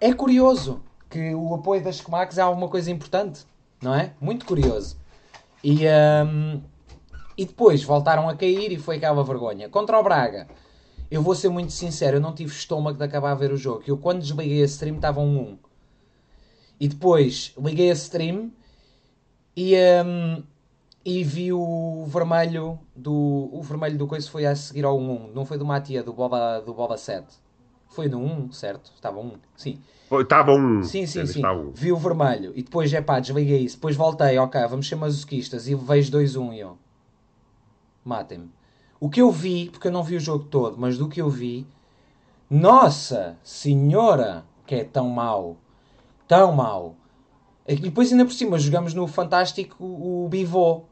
É curioso que o apoio das claques é alguma coisa importante, não é? Muito curioso. E, um, e depois voltaram a cair e foi aquela vergonha. Contra o Braga, eu vou ser muito sincero, eu não tive estômago de acabar a ver o jogo. Eu quando desliguei a stream estava um 1. E depois liguei a stream e, um, e vi o vermelho do. O vermelho do coisa foi a seguir ao 1. Não foi do Matia, do Boba, do Boba 7. Foi no 1, certo? Estava 1. Sim. Estava um. Sim, sim, sim. Um. Vi o vermelho. E depois, é pá, desliguei isso. Depois voltei, ok, vamos ser masoquistas. E vejo 2-1 e eu. Matem-me. O que eu vi, porque eu não vi o jogo todo, mas do que eu vi, nossa senhora, que é tão mau. Tão mau. E depois ainda por cima jogamos no fantástico o Bivô,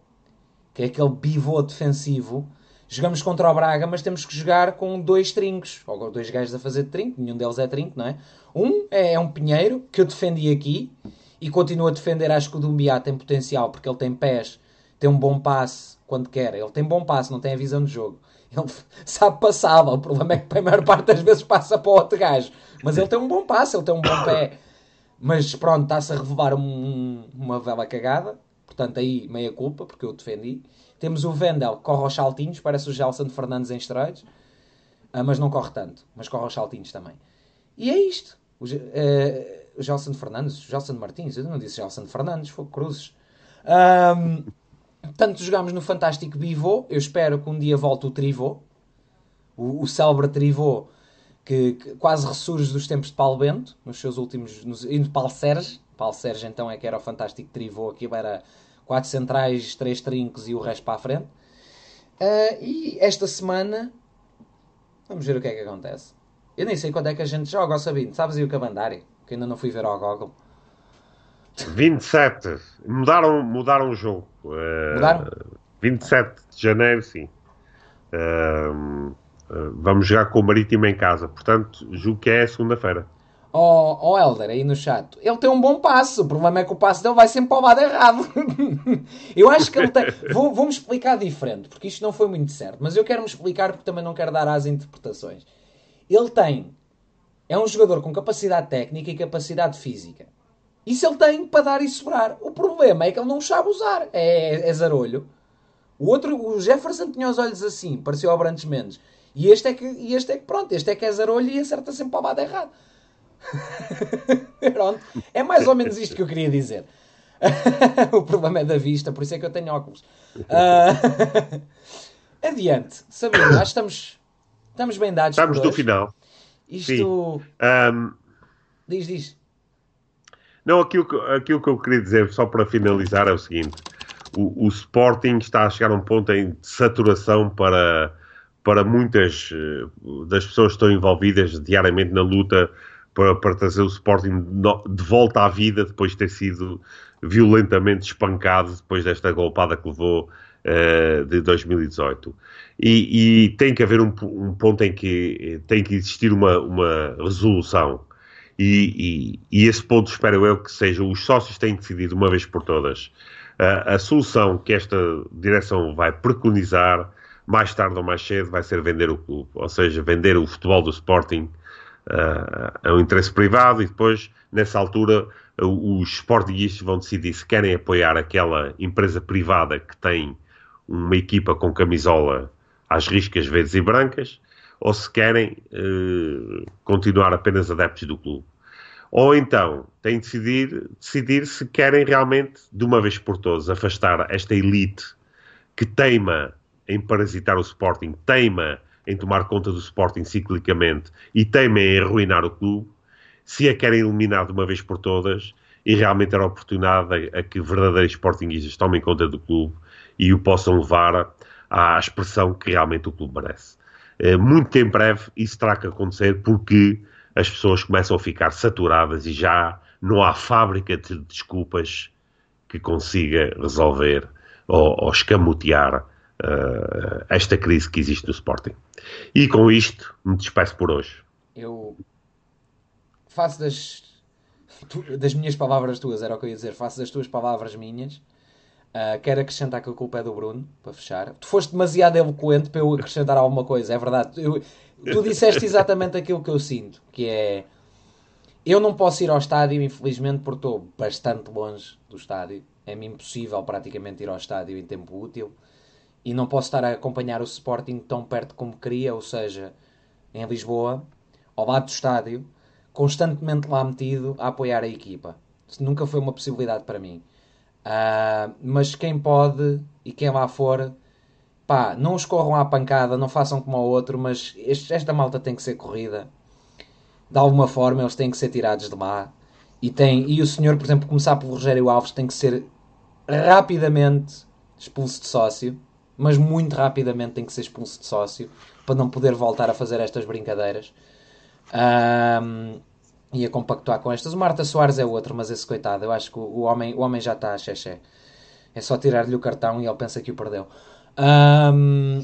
que é aquele Bivô defensivo. Jogamos contra o Braga, mas temos que jogar com dois trincos, ou dois gajos a fazer de trinco, nenhum deles é trinco, não é? Um é, é um Pinheiro, que eu defendi aqui, e continuo a defender, acho que o Dumbiá tem potencial, porque ele tem pés, tem um bom passe, quando quer. Ele tem bom passo, não tem a visão de jogo. Ele sabe passá-la. O problema é que a maior parte das vezes passa para o outro gajo. Mas ele tem um bom passo, ele tem um bom pé. Mas pronto, está-se a revelar um, uma vela cagada. Portanto, aí meia culpa, porque eu defendi. Temos o Vendel, que corre aos saltinhos, parece o Gelson Fernandes em esteroides. Ah, mas não corre tanto, mas corre aos saltinhos também. E é isto. O, uh, Gelson Fernandes, o Gelson Martins, eu não disse Gelson Fernandes, foi Cruzes. Um, tanto jogámos no Fantástico Bivô, eu espero que um dia volte o Trivô, o, o célebre Trivô, que, que, quase ressurge dos tempos de Paulo Bento, nos seus últimos, nos, indo Paulo Sérgio, Paulo Sérgio então é que era o Fantástico Trivô, aquilo era quatro centrais, três trincos e o resto para a frente. Uh, e esta semana, vamos ver o que é que acontece. Eu nem sei quando é que a gente joga, ó Sabino, sabes aí o calendário? Que ainda não fui ver ao Google. 27. Mudaram, mudaram o jogo. Uh, mudaram? 27 de janeiro, sim. Uh, uh, vamos jogar com o Marítimo em casa. Portanto, julgo que é segunda-feira. Ó oh, oh Helder, aí no chat, ele tem um bom passo. O problema é que o passo dele vai sempre para o lado errado. eu acho que ele tem. Vou, vou-me explicar diferente, porque isto não foi muito certo. Mas eu quero-me explicar porque também não quero dar às interpretações. Ele tem. É um jogador com capacidade técnica e capacidade física Isso ele tem para dar e sobrar. O problema é que ele não sabe usar. É, é zarolho. O outro, o Jefferson tinha os olhos assim, parecia ao Brantes Mendes. E este é que, e este é que pronto, este é que é zarolho e acerta sempre para o lado errado. pronto. É mais ou menos isto que eu queria dizer. o problema é da vista, por isso é que eu tenho óculos. Uh... Adiante, Sabino, acho que estamos, estamos bem dados. Estamos no final. Isto. Um... Diz, diz. Não, aquilo que, aquilo que eu queria dizer, só para finalizar, é o seguinte: o, o Sporting está a chegar a um ponto em saturação para, para muitas eh, das pessoas que estão envolvidas diariamente na luta para, para trazer o Sporting de volta à vida depois de ter sido violentamente espancado depois desta golpada que levou uh, de 2018. E, e, tem que haver um, um, ponto em que tem que existir uma, uma resolução. E, e, esse ponto espero eu que seja os sócios têm decidido uma vez por todas. Uh, a solução que esta direção vai preconizar mais tarde ou mais cedo vai ser vender o clube, ou seja, vender o futebol do Sporting uh, a um interesse privado e depois, nessa altura, os Sportingistas vão decidir se querem apoiar aquela empresa privada que tem uma equipa com camisola às riscas verdes e brancas ou se querem uh, continuar apenas adeptos do clube. Ou então têm de decidir, decidir se querem realmente, de uma vez por todas, afastar esta elite que teima em parasitar o Sporting, teima em tomar conta do Sporting ciclicamente e teima em arruinar o clube, se a querem eliminar de uma vez por todas e realmente era oportunidade a, a que verdadeiros Sportingistas tomem conta do clube e o possam levar à expressão que realmente o clube merece. Eh, muito em breve isso terá que acontecer porque as pessoas começam a ficar saturadas e já não há fábrica de desculpas que consiga resolver ou, ou escamotear uh, esta crise que existe no Sporting. E com isto me despeço por hoje. Eu faço das, das minhas palavras tuas, era o que eu ia dizer, faço das tuas palavras minhas Uh, quero acrescentar que a culpa é do Bruno, para fechar. Tu foste demasiado eloquente para eu acrescentar alguma coisa, é verdade. Eu, tu disseste exatamente aquilo que eu sinto, que é... Eu não posso ir ao estádio, infelizmente, porque estou bastante longe do estádio. É-me impossível praticamente ir ao estádio em tempo útil. E não posso estar a acompanhar o Sporting tão perto como queria, ou seja, em Lisboa, ao lado do estádio, constantemente lá metido a apoiar a equipa. Isso nunca foi uma possibilidade para mim. Uh, mas quem pode e quem lá for, pá, não os corram à pancada, não façam como ao outro, mas este, esta malta tem que ser corrida. De alguma forma, eles têm que ser tirados de lá. E, tem, e o senhor, por exemplo, começar pelo Rogério Alves, tem que ser rapidamente expulso de sócio, mas muito rapidamente tem que ser expulso de sócio para não poder voltar a fazer estas brincadeiras. Um, ia compactuar com estas. O Marta Soares é outro, mas esse coitado, eu acho que o homem, o homem já está a xexé. É só tirar-lhe o cartão e ele pensa que o perdeu. Um,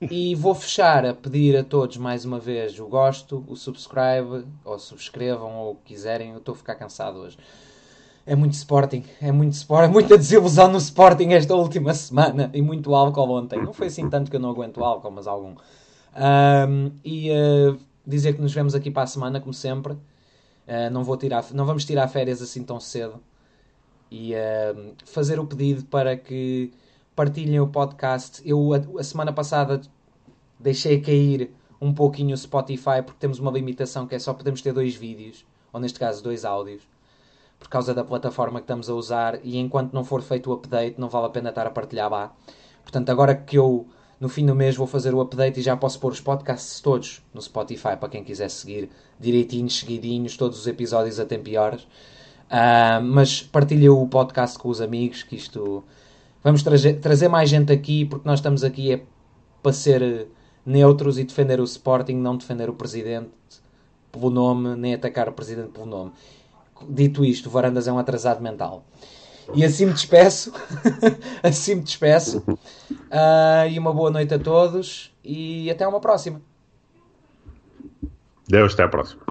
e vou fechar a pedir a todos mais uma vez o gosto, o subscribe, ou subscrevam, ou o que quiserem. Eu estou a ficar cansado hoje. É muito Sporting, é muito Sporting, é muita desilusão no Sporting esta última semana e muito álcool ontem. Não foi assim tanto que eu não aguento álcool, mas algum. Um, e uh, dizer que nos vemos aqui para a semana, como sempre. Uh, não, vou tirar, não vamos tirar férias assim tão cedo. E uh, fazer o pedido para que partilhem o podcast. Eu, a, a, semana passada, deixei cair um pouquinho o Spotify porque temos uma limitação que é só podemos ter dois vídeos, ou neste caso dois áudios, por causa da plataforma que estamos a usar. E enquanto não for feito o update, não vale a pena estar a partilhar lá. Portanto, agora que eu no fim do mês vou fazer o update e já posso pôr os podcasts todos no Spotify para quem quiser seguir direitinhos, seguidinhos, todos os episódios a tempo e horas. Uh, mas partilha o podcast com os amigos, que isto. Vamos trazer, trazer mais gente aqui, porque nós estamos aqui é para ser neutros e defender o Sporting, não defender o presidente pelo nome, nem atacar o presidente pelo nome. Dito isto, Varandas é um atrasado mental. E assim me despeço. assim me despeço. Uh, e uma boa noite a todos. E até uma próxima. Deus, até a próxima.